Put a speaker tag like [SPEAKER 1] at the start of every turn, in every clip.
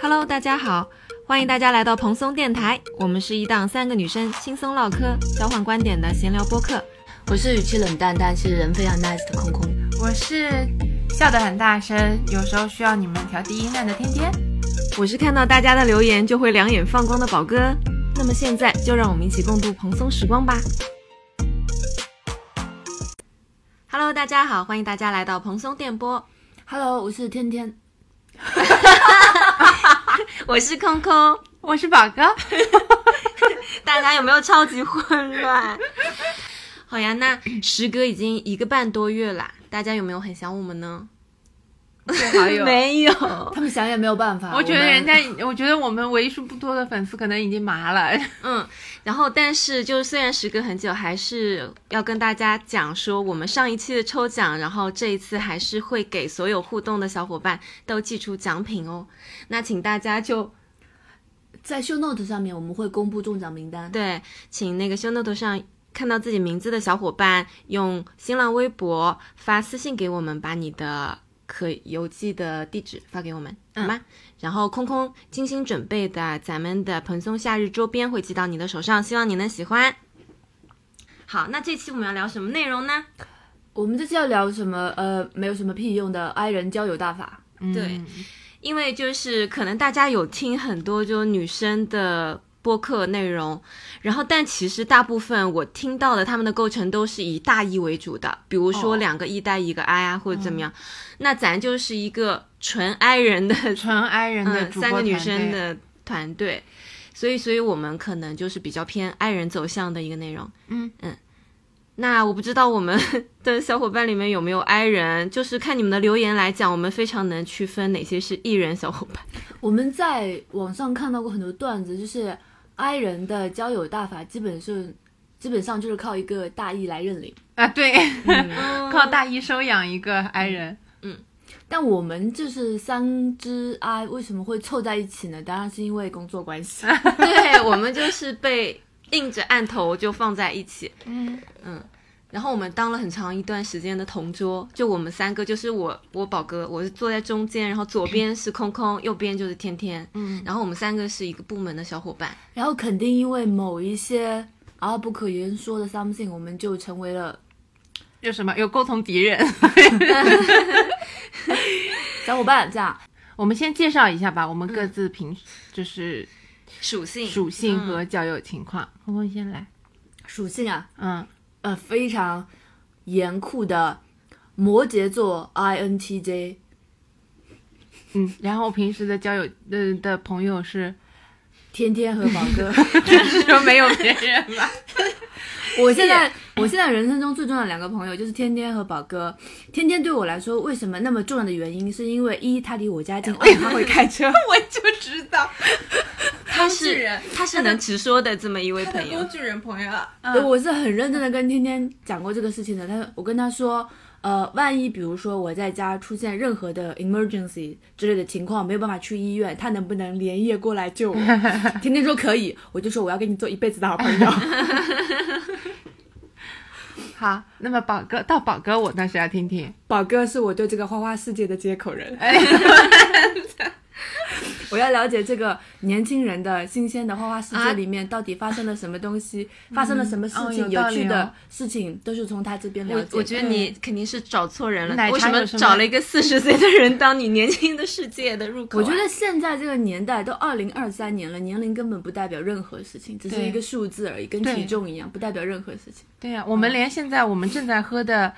[SPEAKER 1] Hello，大家好，欢迎大家来到蓬松电台。我们是一档三个女生轻松唠嗑、交换观点的闲聊播客。
[SPEAKER 2] 我是语气冷淡，但是人非常 nice 的空空。
[SPEAKER 3] 我是笑得很大声，有时候需要你们调低音量的天天。
[SPEAKER 1] 我是看到大家的留言就会两眼放光的宝哥。那么现在就让我们一起共度蓬松时光吧。Hello，大家好，欢迎大家来到蓬松电波。
[SPEAKER 2] Hello，我是天天。
[SPEAKER 1] 我是空空，
[SPEAKER 3] 我是宝哥。
[SPEAKER 1] 大家有没有超级混乱？好呀，那时隔已经一个半多月啦，大家有没有很想我们呢？
[SPEAKER 3] 最好友
[SPEAKER 1] 没有，
[SPEAKER 2] 他们想也没有办法。
[SPEAKER 3] 我觉得人家，我觉得我们为数不多的粉丝可能已经麻了。
[SPEAKER 1] 嗯，然后但是就是虽然时隔很久，还是要跟大家讲说，我们上一期的抽奖，然后这一次还是会给所有互动的小伙伴都寄出奖品哦。那请大家就
[SPEAKER 2] 在 show note 上面我们会公布中奖名单。
[SPEAKER 1] 对，请那个 show note 上看到自己名字的小伙伴，用新浪微博发私信给我们，把你的可邮寄的地址发给我们，好吗？然后空空精心准备的咱们的蓬松夏日周边会寄到你的手上，希望你能喜欢。好，那这期我们要聊什么内容呢？
[SPEAKER 2] 我们这期要聊什么？呃，没有什么屁用的 i 人交友大法。
[SPEAKER 1] 对，因为就是可能大家有听很多就女生的播客内容，然后但其实大部分我听到的他们的构成都是以大 E 为主的，比如说
[SPEAKER 2] 哦
[SPEAKER 1] 两个一带一个 I 啊，或者怎么样。那咱就是一个纯 I 人的，
[SPEAKER 3] 纯 I 人的
[SPEAKER 1] 嗯，三个女生的团队，所以所以我们可能就是比较偏 I 人走向的一个内容。
[SPEAKER 3] 嗯
[SPEAKER 1] 嗯。那我不知道我们的小伙伴里面有没有 I 人，就是看你们的留言来讲，我们非常能区分哪些是艺人小伙伴。
[SPEAKER 2] 我们在网上看到过很多段子，就是 i 人的交友大法，基本是基本上就是靠一个大 E 来认领。
[SPEAKER 3] 啊，对，靠大义收养一个 I 人。
[SPEAKER 2] 嗯但我们就是三只 I 为什么会凑在一起呢？当然是因为工作关系。
[SPEAKER 1] 对我们就是被硬着按头就放在一起，
[SPEAKER 3] 嗯嗯
[SPEAKER 1] 然后我们当了很长一段时间的同桌，就我们三个，就是我我宝哥，我是坐在中间，然后左边是空空，右边就是天天，
[SPEAKER 3] 嗯，
[SPEAKER 1] 然后我们三个是一个部门的小伙伴。
[SPEAKER 2] 然后肯定因为某一些啊不可言说的 something，我们就成为了
[SPEAKER 3] 有什么有共同敌人？
[SPEAKER 2] 小伙伴。这样，
[SPEAKER 3] 我们先介绍一下吧，我们各自平就是
[SPEAKER 1] 属性
[SPEAKER 3] 属性
[SPEAKER 1] 嗯
[SPEAKER 3] 和交友情况。空空先来。
[SPEAKER 2] 属性啊，
[SPEAKER 3] 嗯，
[SPEAKER 2] 呃，非常严酷的摩羯座 INTJ，
[SPEAKER 3] 嗯，然后平时的交友的的朋友是，
[SPEAKER 2] 天天和宝哥。
[SPEAKER 3] 就是说没有别人吧？
[SPEAKER 2] 我现在，我现在人生中最重要的两个朋友就是天天和宝哥。天天对我来说为什么那么重要的原因，是因为一他离我家近，二他会开车。
[SPEAKER 3] 我就知道，
[SPEAKER 1] 他是他是能直说的这么一位朋友。
[SPEAKER 3] 工具人朋友。
[SPEAKER 2] 对，我是很认真的跟天天讲过这个事情的。他，我跟他说，呃，万一比如说我在家出现任何的 emergency 之类的情况，没有办法去医院，他能不能连夜过来救我？天天说可以，我就说我要跟你做一辈子的好朋友。
[SPEAKER 3] 好，那么宝哥到宝哥，我倒是要听听。
[SPEAKER 2] 宝哥是我对这个花花世界的接口人。我要了解这个年轻人的新鲜的花花世界里面到底发生了什么东西，发生了什么事情，
[SPEAKER 3] 哦有
[SPEAKER 2] 趣的
[SPEAKER 3] 哦。
[SPEAKER 2] 事情都是从他这边了解的。
[SPEAKER 1] 我我觉得你肯定是找错人了为什么找了一个四十岁的人当你年轻的世界的入口啊、
[SPEAKER 2] 我觉得现在这个年代都二零二三年了，年龄根本不代表任何事情，只是一个数字而已，跟体重一样，不代表任何事情。
[SPEAKER 3] 对呀、我们连现在我们正在喝的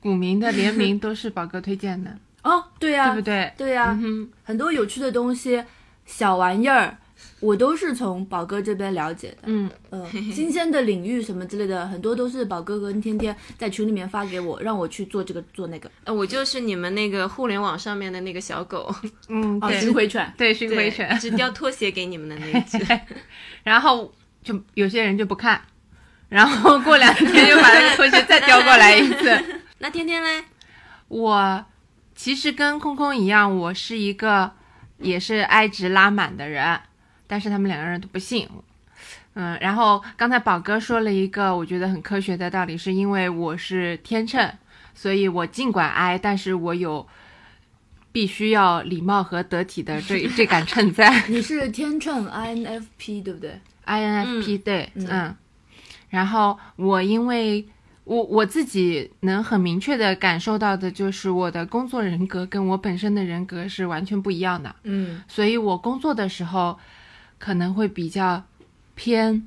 [SPEAKER 3] 古茗的联名 都是宝哥推荐的，
[SPEAKER 2] 哦，对呀、
[SPEAKER 3] 对不对？
[SPEAKER 2] 对呀、
[SPEAKER 3] 嗯
[SPEAKER 2] 很多有趣的东西、小玩意儿，我都是从宝哥这边了解的。
[SPEAKER 3] 嗯，
[SPEAKER 2] 嗯，新鲜的领域什么之类的，很多都是宝哥跟天天在群里面发给我，让我去做这个做那个。
[SPEAKER 1] 呃我就是你们那个互联网上面的那个小狗，
[SPEAKER 3] 嗯，
[SPEAKER 2] 巡回犬。
[SPEAKER 3] 对巡回犬，
[SPEAKER 1] 只叼拖鞋给你们的那一只。
[SPEAKER 3] 然后就有些人就不看，然后过两天又把那个拖鞋再叼过来一次。
[SPEAKER 1] 那天天嘞？
[SPEAKER 3] 我其实跟空空一样，我是一个也是爱值拉满的人，但是他们两个人都不信。嗯，然后刚才宝哥说了一个我觉得很科学的道理，是因为我是天秤，所以我尽管 I，但是我有必须要礼貌和得体的这这杆秤在。
[SPEAKER 2] 你是天秤 INFP 对不对
[SPEAKER 3] ？INFP 对，
[SPEAKER 2] 嗯
[SPEAKER 3] 嗯，然后我因为我我自己能很明确的感受到的就是我的工作人格跟我本身的人格是完全不一样的，
[SPEAKER 2] 嗯，
[SPEAKER 3] 所以我工作的时候可能会比较偏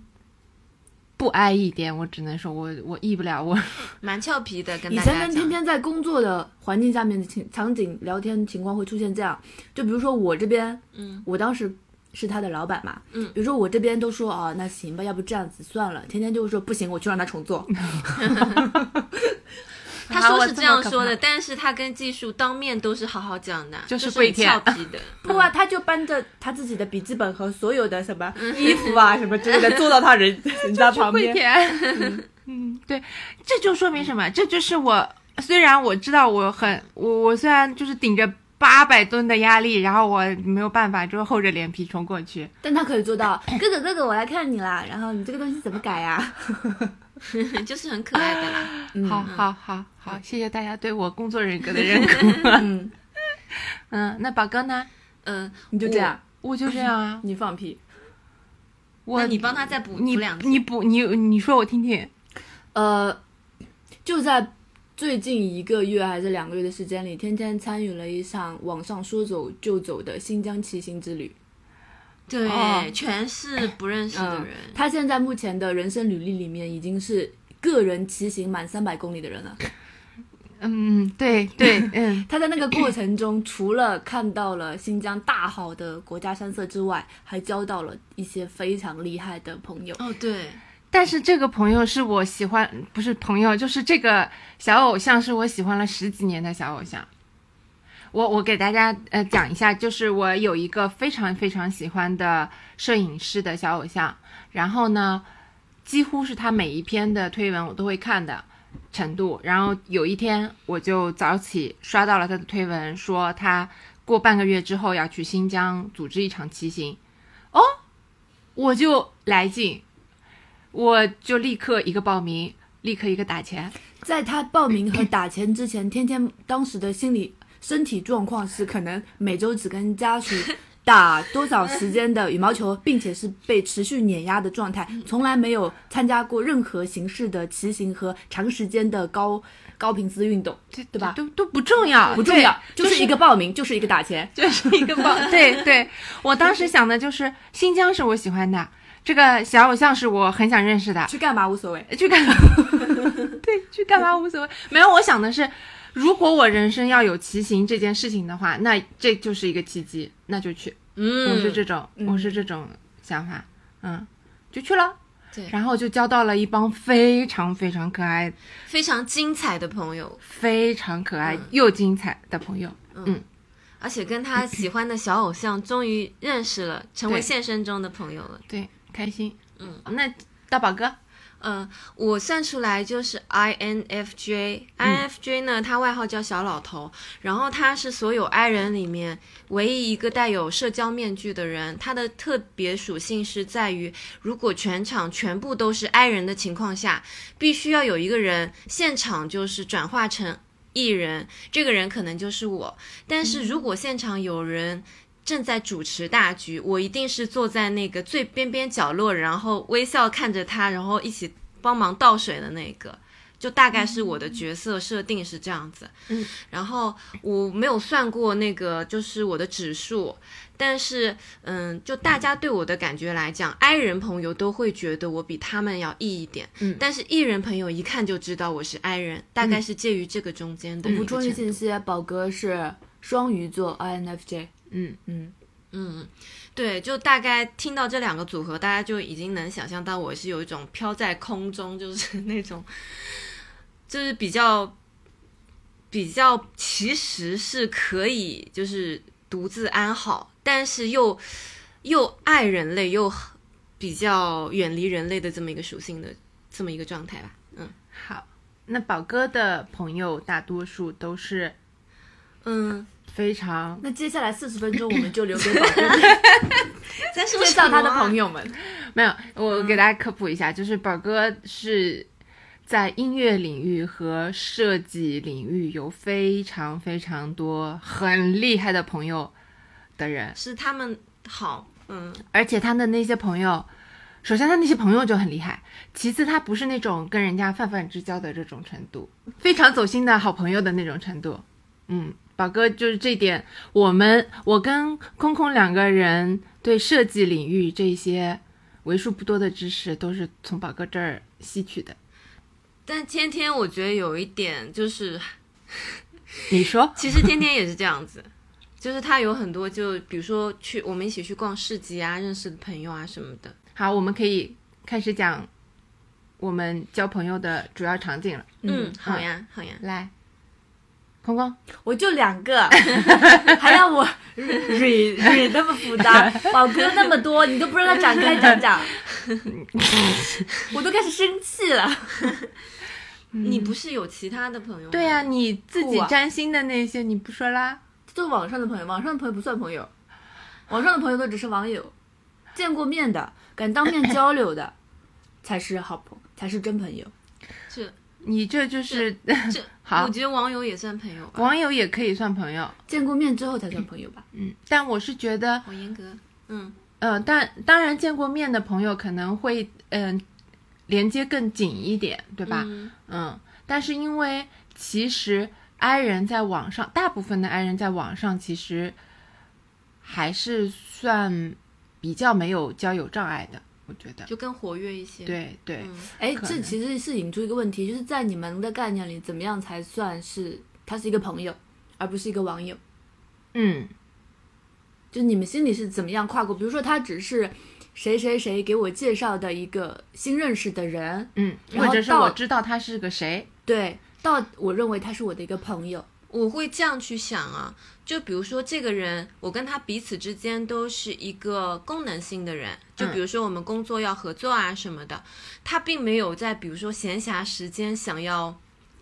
[SPEAKER 3] 不安一点，我只能说我我抑不了我，
[SPEAKER 1] 蛮俏皮的，跟
[SPEAKER 2] 以
[SPEAKER 1] 大家讲。
[SPEAKER 2] 前跟天天在工作的环境下面的情场景聊天情况会出现这样，就比如说我这边，
[SPEAKER 1] 嗯，
[SPEAKER 2] 我当时是他的老板嘛，
[SPEAKER 1] 嗯
[SPEAKER 2] 比如说我这边都说哦，那行吧，要不这样子算了，天天就会说不行，我去让他重做，
[SPEAKER 1] 他说是
[SPEAKER 3] 这
[SPEAKER 1] 这样说的，但是他跟技术当面都是好好讲的，
[SPEAKER 3] 就是
[SPEAKER 1] 很
[SPEAKER 3] 跪舔
[SPEAKER 1] 俏皮的。
[SPEAKER 2] 不啊，他就搬着他自己的笔记本和所有的什么衣服啊什么之类的坐到他人 人家旁
[SPEAKER 3] 跪
[SPEAKER 2] 边，
[SPEAKER 3] 舔。嗯，对，这就说明什么？这就是我虽然我知道我很我我虽然就是顶着八百吨的压力，然后我没有办法，就厚着脸皮冲过去。
[SPEAKER 2] 但他可以做到，哥哥哥哥，我来看你啦，然后你这个东西怎么改呀、
[SPEAKER 1] 就是很可爱的啦。
[SPEAKER 2] 嗯
[SPEAKER 3] 好好好好，谢谢大家对我工作人格的认可。
[SPEAKER 2] 嗯，
[SPEAKER 3] 嗯，那宝哥呢？
[SPEAKER 1] 嗯，
[SPEAKER 2] 你就这样，
[SPEAKER 3] 我就这样啊，
[SPEAKER 2] 你放屁。
[SPEAKER 3] 我
[SPEAKER 1] 你帮他再补
[SPEAKER 3] 你
[SPEAKER 1] 补两句。
[SPEAKER 3] 你补你你说我听听。
[SPEAKER 2] 呃，就在最近一个月还是两个月的时间里，天天参与了一场网上说走就走的新疆骑行之旅。
[SPEAKER 1] 对，
[SPEAKER 3] 哦
[SPEAKER 1] 全是不认识的
[SPEAKER 2] 嗯
[SPEAKER 1] 人。，
[SPEAKER 2] 他现在目前的人生履历里面已经是个人骑行满三百公里的人了。
[SPEAKER 3] 嗯，对对，嗯，
[SPEAKER 2] 他在那个过程中，除了看到了新疆大好的国家山色之外，还交到了一些非常厉害的朋友。
[SPEAKER 1] 哦，对，
[SPEAKER 3] 但是这个朋友是我喜欢，不是朋友，就是这个小偶像是我喜欢了十几年的小偶像。我我给大家呃讲一下，就是我有一个非常非常喜欢的摄影师的小偶像，然后呢，几乎是他每一篇的推文我都会看的程度。然后有一天我就早起刷到了他的推文，说他过半个月之后要去新疆组织一场骑行，哦，我就来劲，我就立刻一个报名，立刻一个打钱。
[SPEAKER 2] 在他报名和打钱之前，天天当时的心理身体状况是可能每周只跟家属打多少时间的羽毛球，并且是被持续碾压的状态，从来没有参加过任何形式的骑行和长时间的高高频次运动，对吧？
[SPEAKER 3] 都都不重要，
[SPEAKER 2] 不重要，就是一个报名，就是一个打钱。
[SPEAKER 3] 就是一个报。对对，我当时想的就是新疆是我喜欢的，这个小偶像是我很想认识的，
[SPEAKER 2] 去干嘛无所谓，
[SPEAKER 3] 去干嘛？对，去干嘛无所谓。没有，我想的是，如果我人生要有骑行这件事情的话，那这就是一个契机，那就去。
[SPEAKER 1] 嗯，
[SPEAKER 3] 我是这种，
[SPEAKER 2] 嗯
[SPEAKER 3] 我是这种想法，嗯，就去了。
[SPEAKER 1] 对
[SPEAKER 3] 然后就交到了一帮非常非常可爱、
[SPEAKER 1] 非常精彩的朋友，
[SPEAKER 3] 非常可爱
[SPEAKER 1] 嗯
[SPEAKER 3] 又精彩的朋友。
[SPEAKER 1] 嗯而且跟他喜欢的小偶像终于认识了，成为现实中的朋友了。
[SPEAKER 3] 对，开心。
[SPEAKER 1] 嗯，
[SPEAKER 3] 那大宝哥，
[SPEAKER 1] 嗯，我算出来就是 INFJ。INFJ 呢，他外号叫小老头，然后他是所有 I 人里面唯一一个带有社交面具的人。他的特别属性是在于，如果全场全部都是 I 人的情况下，必须要有一个人现场就是转化成 E 人，这个人可能就是我。但是如果现场有人正在主持大局，我一定是坐在那个最边边角落，然后微笑看着他，然后一起帮忙倒水的那个。就大概是我的角色设定是这样子，
[SPEAKER 3] 嗯，
[SPEAKER 1] 然后我没有算过那个就是我的指数，但是嗯，就大家对我的感觉来讲，I 人朋友都会觉得我比他们要 E 一点，
[SPEAKER 3] 嗯。
[SPEAKER 1] 但是 E 人朋友一看就知道我是 I 人，大概是介于这个中间的
[SPEAKER 2] 补充一个信息，宝哥是双鱼座 INFJ。
[SPEAKER 3] 嗯，
[SPEAKER 2] 嗯，
[SPEAKER 1] 嗯，对，就大概听到这两个组合，大家就已经能想象到我是有一种飘在空中，就是那种，就是比较比较，其实是可以就是独自安好，但是又又爱人类，又比较远离人类的这么一个属性的这么一个状态吧。嗯
[SPEAKER 3] 好。那宝哥的朋友大多数都是
[SPEAKER 1] 嗯，
[SPEAKER 3] 非常
[SPEAKER 2] 那接下来四十分钟我们就留给宝哥 介绍他的。朋友们。
[SPEAKER 3] 没有，我给大家科普一下，就是宝哥是在音乐领域和设计领域有非常非常多很厉害的朋友的人，
[SPEAKER 1] 是他们好，嗯，
[SPEAKER 3] 而且他的那些朋友，首先他那些朋友就很厉害，其次他不是那种跟人家泛泛之交的这种程度，非常走心的好朋友的那种程度。嗯，宝哥就是这点，我们我跟空空两个人对设计领域这些为数不多的知识，都是从宝哥这儿吸取的。
[SPEAKER 1] 但天天我觉得有一点就是，
[SPEAKER 3] 你说？
[SPEAKER 1] 其实天天也是这样子，就是他有很多就比如说去我们一起去逛市集啊，认识的朋友啊什么的。
[SPEAKER 3] 好，我们可以开始讲我们交朋友的主要场景了。
[SPEAKER 1] 嗯，好呀，好呀。
[SPEAKER 3] 来，空空，
[SPEAKER 2] 我就两个，还要我蕊蕊那么复杂，宝哥那么多，你都不让他展开讲讲，我都开始生气了。
[SPEAKER 1] 你不是有其他的朋友吗？
[SPEAKER 3] 对呀、你自己占星的那些你不说啦？
[SPEAKER 2] 都是网上的朋友，网上的朋友不算朋友，网上的朋友都只是网友，见过面的，敢当面交流的，才是好朋，才是真朋友。
[SPEAKER 1] 这
[SPEAKER 3] 你这就是
[SPEAKER 1] 这，
[SPEAKER 3] 好
[SPEAKER 1] 我觉得网友也算朋友吧。
[SPEAKER 3] 网友也可以算朋友，
[SPEAKER 2] 见过面之后才算朋友吧？
[SPEAKER 3] 嗯，但我是觉得，
[SPEAKER 1] 好严格。嗯，
[SPEAKER 3] 呃，但当然见过面的朋友可能会，嗯、连接更紧一点，对吧？
[SPEAKER 1] 嗯
[SPEAKER 3] 嗯，但是因为其实 i 人在网上，大部分的 i 人在网上其实还是算比较没有交友障碍的，我觉得。
[SPEAKER 1] 就更活跃一些。，
[SPEAKER 3] 对对，
[SPEAKER 1] 嗯，
[SPEAKER 2] 哎，这其实是引出一个问题，就是在你们的概念里，怎么样才算是他是一个朋友，而不是一个网友？
[SPEAKER 3] 嗯，
[SPEAKER 2] 就你们心里是怎么样跨过？比如说，他只是谁谁谁给我介绍的一个新认识的人，
[SPEAKER 3] 嗯，
[SPEAKER 2] 然后到
[SPEAKER 3] 或者是我知道他是个谁，
[SPEAKER 2] 对，到我认为他是我的一个朋友，
[SPEAKER 1] 我会这样去想啊，就比如说这个人，我跟他彼此之间都是一个功能性的人，就比如说我们工作要合作啊什么的，他并没有在比如说闲暇时间想要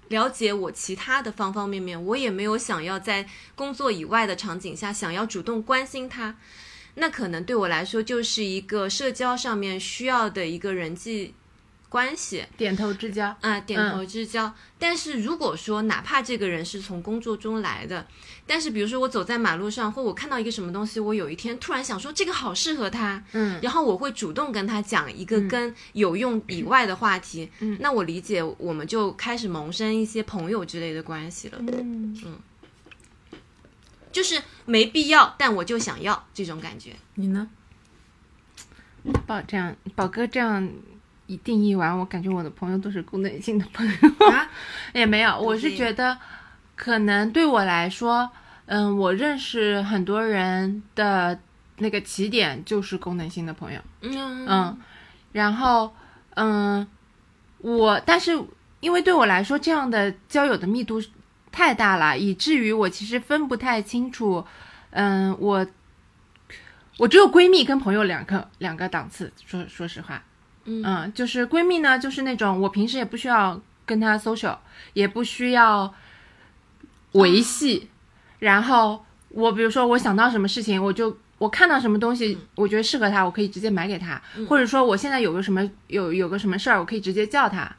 [SPEAKER 1] 了解我其他的方方面面，我也没有想要在工作以外的场景下想要主动关心他，那可能对我来说就是一个社交上面需要的一个人际关系。
[SPEAKER 3] 点头之交。
[SPEAKER 1] 啊，点头之交。但是如果说哪怕这个人是从工作中来的，但是比如说我走在马路上，或我看到一个什么东西，我有一天突然想说这个好适合他，
[SPEAKER 3] 嗯，
[SPEAKER 1] 然后我会主动跟他讲一个跟有用以外的话题，
[SPEAKER 3] 嗯
[SPEAKER 1] 那我理解我们就开始萌生一些朋友之类的关系了，
[SPEAKER 3] 嗯，
[SPEAKER 1] 就是没必要，但我就想要这种感觉。
[SPEAKER 2] 你呢？
[SPEAKER 3] 宝这样，宝哥这样一定义完，我感觉我的朋友都是功能性的朋友。
[SPEAKER 1] 啊，
[SPEAKER 3] 也没有，我是
[SPEAKER 1] 是
[SPEAKER 3] 觉得，可能对我来说，嗯，我认识很多人的那个起点就是功能性的朋友，
[SPEAKER 1] 嗯
[SPEAKER 3] 嗯，然后，嗯，我但是因为对我来说，这样的交友的密度太大了，以至于我其实分不太清楚，嗯，我我只有闺蜜跟朋友两个两个档次，说说实话，
[SPEAKER 1] 嗯。
[SPEAKER 3] 嗯，就是闺蜜呢，就是那种我平时也不需要跟她 social，也不需要维系，然后我比如说我想到什么事情，我就我看到什么东西，我觉得适合她，我可以直接买给她，或者说我现在有个什么有有个什么事儿，我可以直接叫她，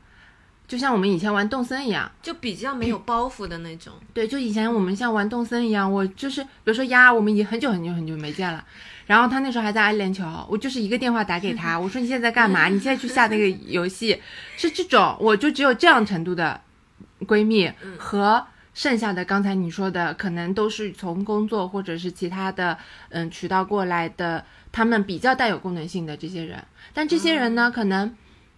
[SPEAKER 3] 就像我们以前玩动森一样。
[SPEAKER 1] 就比较没有包袱的那种。
[SPEAKER 3] 对，就以前我们像玩动森一样，我就是比如说呀，我们已经很久很久很久没见了，然后他那时候还在阿联酋，我就是一个电话打给他，我说你现在在干嘛？你现在去下那个游戏，是这种，我就只有这样程度的闺蜜和剩下的刚才你说的，可能都是从工作或者是其他的嗯渠道过来的，他们比较带有功能性的这些人，但这些人呢，可能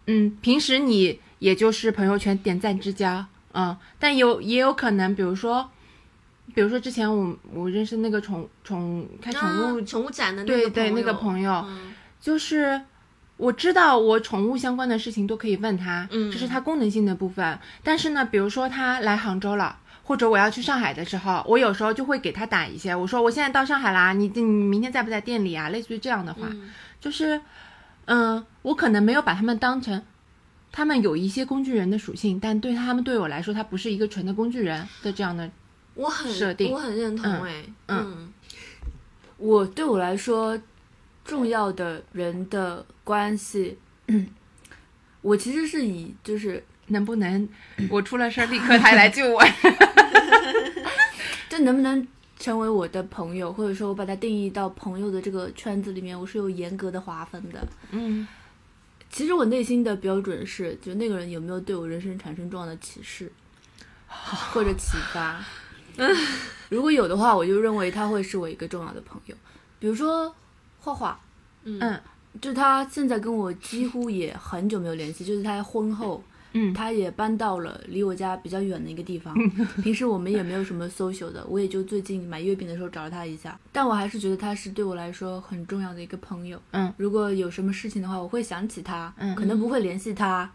[SPEAKER 3] 嗯平时你也就是朋友圈点赞之交。嗯，但有也有可能，比如说，比如说之前我我认识那个宠宠开宠物，
[SPEAKER 1] 啊宠物展的那
[SPEAKER 3] 对
[SPEAKER 1] 个
[SPEAKER 3] 对那个朋友，
[SPEAKER 1] 嗯
[SPEAKER 3] 就是我知道我宠物相关的事情都可以问他，
[SPEAKER 1] 嗯
[SPEAKER 3] 这是他功能性的部分。但是呢，比如说他来杭州了。或者我要去上海的时候，我有时候就会给他打一些，我说我现在到上海啦，你你明天在不在店里啊？类似于这样的话，
[SPEAKER 1] 嗯
[SPEAKER 3] 就是，嗯，我可能没有把他们当成，他们有一些工具人的属性，但对他们对我来说，他不是一个纯的工具人的这样的，
[SPEAKER 1] 我很
[SPEAKER 3] 设定
[SPEAKER 1] 我很认同哎，嗯
[SPEAKER 2] 我对我来说，重要的人的关系，我其实是以就是
[SPEAKER 3] 能不能我出了事儿立刻他来救我？
[SPEAKER 2] 这能不能成为我的朋友，或者说我把它定义到朋友的这个圈子里面，我是有严格的划分的。
[SPEAKER 3] 嗯
[SPEAKER 2] 其实我内心的标准是，就那个人有没有对我人生产生重要的启示 或者启发。如果有的话，我就认为他会是我一个重要的朋友。比如说画画，
[SPEAKER 3] 嗯
[SPEAKER 2] 就他现在跟我几乎也很久没有联系，就是他婚后，
[SPEAKER 3] 嗯
[SPEAKER 2] 他也搬到了离我家比较远的一个地方。平时我们也没有什么 social 的，我也就最近买月饼的时候找了他一下。但我还是觉得他是对我来说很重要的一个朋友。
[SPEAKER 3] 嗯，
[SPEAKER 2] 如果有什么事情的话，我会想起他，
[SPEAKER 3] 嗯
[SPEAKER 2] 可能不会联系他，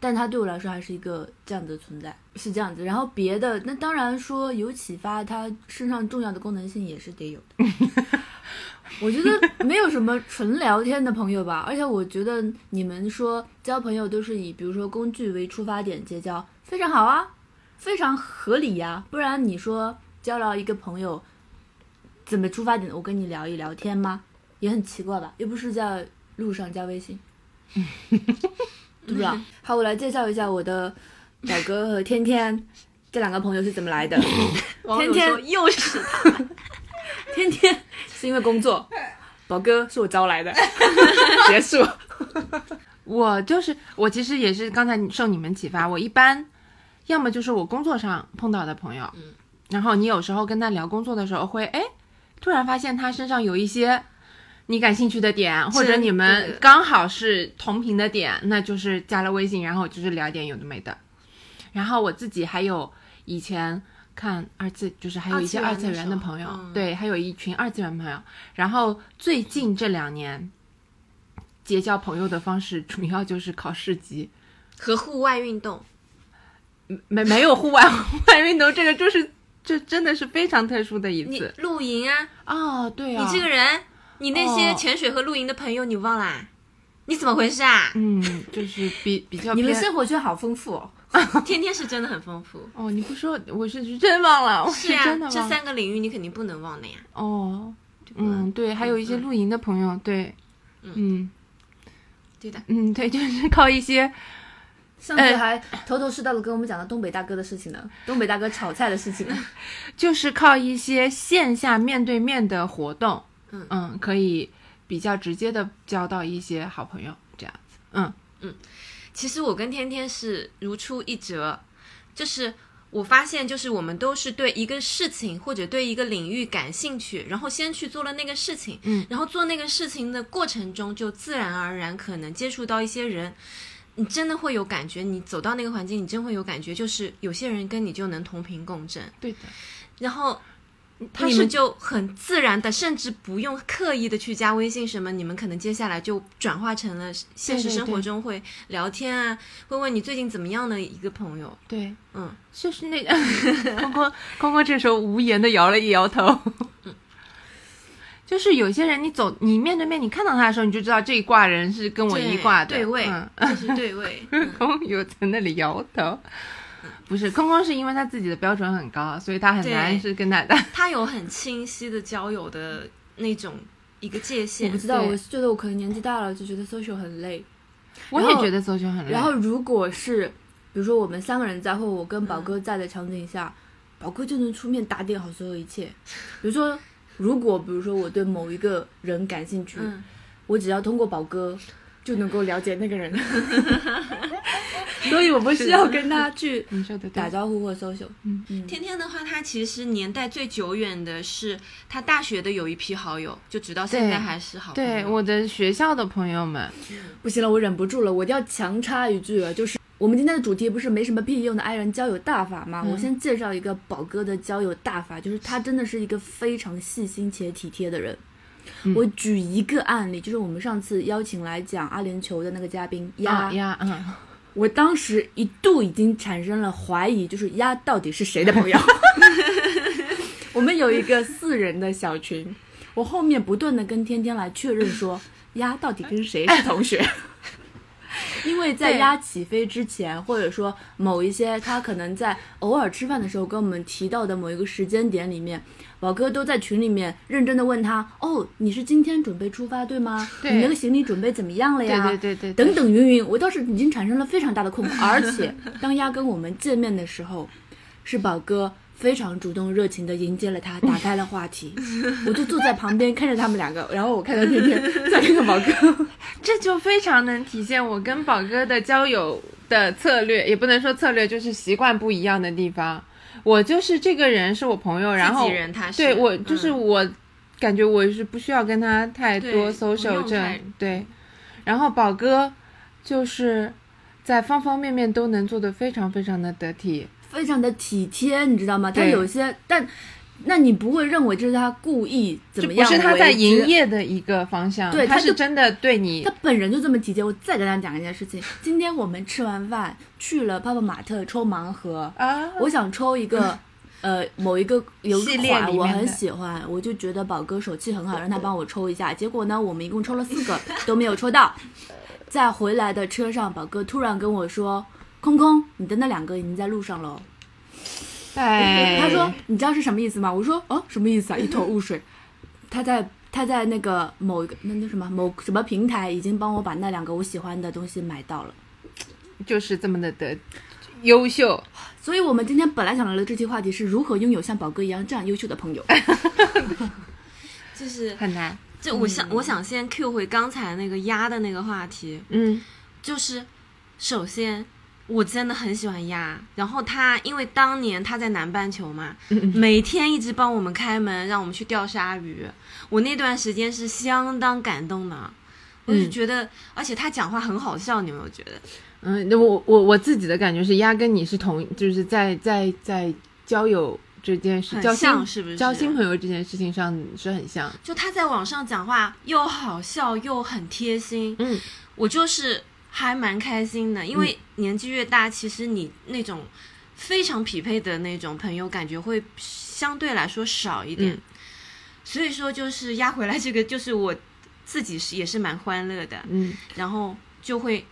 [SPEAKER 2] 但它对我来说还是一个这样的存在，是这样子。然后别的，那当然说有启发，它身上重要的功能性也是得有的。我觉得没有什么纯聊天的朋友吧，而且我觉得你们说交朋友都是以比如说工具为出发点结交，非常好啊，非常合理呀、不然你说交了一个朋友，怎么出发点？我跟你聊一聊天吗？也很奇怪吧？又不是在路上加微信，对不对？好，我来介绍一下我的 表哥和天天这两个朋友是怎么来的。天
[SPEAKER 1] 天又是他，
[SPEAKER 2] 天天是因为工作，宝哥是我招来的。结束。
[SPEAKER 3] 我就是我，其实也是刚才受你们启发。我一般要么就是我工作上碰到的朋友，
[SPEAKER 1] 嗯，
[SPEAKER 3] 然后你有时候跟他聊工作的时候会，哎，突然发现他身上有一些你感兴趣的点，或者你们刚好是同频的点，那就是加了微信，然后就是聊点有的没的。然后我自己还有以前看二次，就是还有一些二次
[SPEAKER 1] 元的
[SPEAKER 3] 朋友，
[SPEAKER 1] 嗯
[SPEAKER 3] 对，还有一群二次元朋友。然后最近这两年。结交朋友的方式主要就是考市集，
[SPEAKER 1] 和户外运动，
[SPEAKER 3] 没没有户外 户外运动，这个就是这真的是非常特殊的一次
[SPEAKER 1] 露营啊，
[SPEAKER 3] 哦，对啊，
[SPEAKER 1] 你这个人，你那些
[SPEAKER 3] 哦
[SPEAKER 1] 潜水和露营的朋友你忘啦？你怎么回事啊？
[SPEAKER 3] 嗯，就是比比较
[SPEAKER 2] 你们生活圈好丰富哦。
[SPEAKER 1] 天天是真的很丰富。
[SPEAKER 3] 哦，你不说我是真忘了，我
[SPEAKER 1] 是啊
[SPEAKER 3] 真的，忘了
[SPEAKER 1] 这三个领域你肯定不能忘的呀。
[SPEAKER 3] 哦，嗯，对，还有一些
[SPEAKER 1] 嗯
[SPEAKER 3] 露营的朋友，对，嗯
[SPEAKER 1] 对的，
[SPEAKER 3] 嗯，对，就是靠一些
[SPEAKER 2] 上次还头头是道的跟我们讲了东北大哥的事情呢，东北大哥炒菜的事情呢。
[SPEAKER 3] 就是靠一些线下面对面的活动，
[SPEAKER 1] 嗯。
[SPEAKER 3] 嗯可以比较直接的交到一些好朋友，这样子，嗯。嗯。
[SPEAKER 1] 其实我跟天天是如出一辙，就是我发现，就是我们都是对一个事情或者对一个领域感兴趣，然后先去做了那个事情，
[SPEAKER 3] 嗯，
[SPEAKER 1] 然后做那个事情的过程中，就自然而然可能接触到一些人。你真的会有感觉，你走到那个环境，你真会有感觉，就是有些人跟你就能同频共振，
[SPEAKER 3] 对的，
[SPEAKER 1] 然后你们就很自然的，甚至不用刻意的去加微信什么，你们可能接下来就转化成了现实生活中会聊天啊，会问你最近怎么样的一个朋友。
[SPEAKER 3] 对，
[SPEAKER 1] 嗯，
[SPEAKER 3] 就是那个空空空空这时候无言的摇了一摇头。就是有些人，你走，你面对面，你看到他的时候，你就知道这一挂人是跟我一挂的，
[SPEAKER 1] 对位，
[SPEAKER 3] 嗯，
[SPEAKER 1] 这是对位。嗯
[SPEAKER 3] 空有在那里摇头。不是，空空是因为他自己的标准很高，所以他很难是跟他的。
[SPEAKER 1] 他有很清晰的交友的那种一个界限我
[SPEAKER 2] 不。知道，我是觉得我可能年纪大了，就觉得 social 很累。
[SPEAKER 3] 我也觉得 social 很累。
[SPEAKER 2] 然后如果是比如说我们三个人在，或我跟宝哥在的场景下，宝哥就能出面打点好所有一切。比如说，如果比如说我对某一个人感兴趣，
[SPEAKER 1] 嗯，
[SPEAKER 2] 我只要通过宝哥就能够了解那个人，所以我不需要跟他去打，招呼或 social。
[SPEAKER 3] 嗯
[SPEAKER 2] 嗯，
[SPEAKER 1] 天天的话，他其实年代最久远的是他大学的有一批好友，就直到现在还是好朋友。
[SPEAKER 3] 对我的学校的朋友们，
[SPEAKER 2] 不行了，我忍不住了，我一定要强插一句了，就是我们今天的主题不是没什么屁用的爱人交友大法吗？
[SPEAKER 3] 嗯
[SPEAKER 2] 我先介绍一个宝哥的交友大法，就是他真的是一个非常细心且体贴的人。
[SPEAKER 3] 嗯。
[SPEAKER 2] 我举一个案例，就是我们上次邀请来讲阿联酋的那个嘉宾鸭，
[SPEAKER 3] 啊呀，嗯，
[SPEAKER 2] 我当时一度已经产生了怀疑，就是鸭到底是谁的朋友？我们有一个四人的小群，我后面不断的跟天天来确认说，鸭到底跟谁是同学？因为在鸭起飞之前，或者说某一些他可能在偶尔吃饭的时候跟我们提到的某一个时间点里面，宝哥都在群里面认真的问他：“哦，你是今天准备出发对吗？
[SPEAKER 3] 对
[SPEAKER 2] 你那个行李准备怎么样了呀？”
[SPEAKER 3] 对对对，对
[SPEAKER 2] 等等云云，我倒是已经产生了非常大的困惑。而且当鸭跟我们见面的时候，是宝哥非常主动热情的迎接了他，打开了话题。我就坐在旁边看着他们两个，然后我看到天天在看看宝哥。
[SPEAKER 3] 这就非常能体现我跟宝哥的交友的策略，也不能说策略，就是习惯不一样的地方。我就是这个人是我朋友，然后
[SPEAKER 1] 人他是
[SPEAKER 3] 对我就是
[SPEAKER 1] 嗯
[SPEAKER 3] 我，感觉我是不需要跟他太多
[SPEAKER 1] 对不
[SPEAKER 3] social
[SPEAKER 1] 证，
[SPEAKER 3] 对。然后宝哥就是在方方面面都能做得非常非常的得体，
[SPEAKER 2] 非常的体贴，你知道吗？他有些，但那你不会认为这是他故意怎么样？
[SPEAKER 3] 不是他在营，业的一个方向，
[SPEAKER 2] 对他
[SPEAKER 3] 是真的对你
[SPEAKER 2] 他本人就这么体贴。我再跟他讲一件事情，今天我们吃完饭去了泡泡玛特抽盲盒，
[SPEAKER 3] 啊，
[SPEAKER 2] 我想抽一个。呃，某一个有
[SPEAKER 3] 系
[SPEAKER 2] 一
[SPEAKER 3] 列里面的
[SPEAKER 2] 款我很喜欢，我就觉得宝哥手气很好，让他帮我抽一下。结果呢，我们一共抽了四个 都没有抽到。在回来的车上，宝哥突然跟我说：“空空，你的那两个已经在路上了哦。”
[SPEAKER 3] 哎，
[SPEAKER 2] 他说：“你知道是什么意思吗？”我说：“哦，什么意思啊？” 一头雾水。他在他在那个某一个那那什么某什么平台已经帮我把那两个我喜欢的东西买到了。
[SPEAKER 3] 就是这么的的优秀，
[SPEAKER 2] 所以我们今天本来想聊的这期话题是如何拥有像宝哥一样这样优秀的朋友。
[SPEAKER 1] 就是
[SPEAKER 3] 很难，
[SPEAKER 1] 就我想我想先 Q 回刚才那个鸭的那个话题，
[SPEAKER 3] 嗯
[SPEAKER 1] 就是首先我真的很喜欢鸭，然后他因为当年他在南半球嘛，每天一直帮我们开门，让我们去钓鲨鱼，我那段时间是相当感动的。我就
[SPEAKER 3] 嗯
[SPEAKER 1] 觉得，而且他讲话很好笑，你有没有觉得？
[SPEAKER 3] 嗯，那我我我自己的感觉是，鸭跟你是同，就是在在在交友这件事，
[SPEAKER 1] 很
[SPEAKER 3] 交新
[SPEAKER 1] 像是不是
[SPEAKER 3] 交新朋友这件事情上是很像，
[SPEAKER 1] 就他在网上讲话又好笑又很贴心，
[SPEAKER 3] 嗯，
[SPEAKER 1] 我就是还蛮开心的，因为年纪越大，其实你那种非常匹配的那种朋友，感觉会相对来说少一点。
[SPEAKER 3] 嗯。
[SPEAKER 1] 所以说，就是压回来这个，就是我自己是也是蛮欢乐的，
[SPEAKER 3] 嗯。
[SPEAKER 1] 然后就会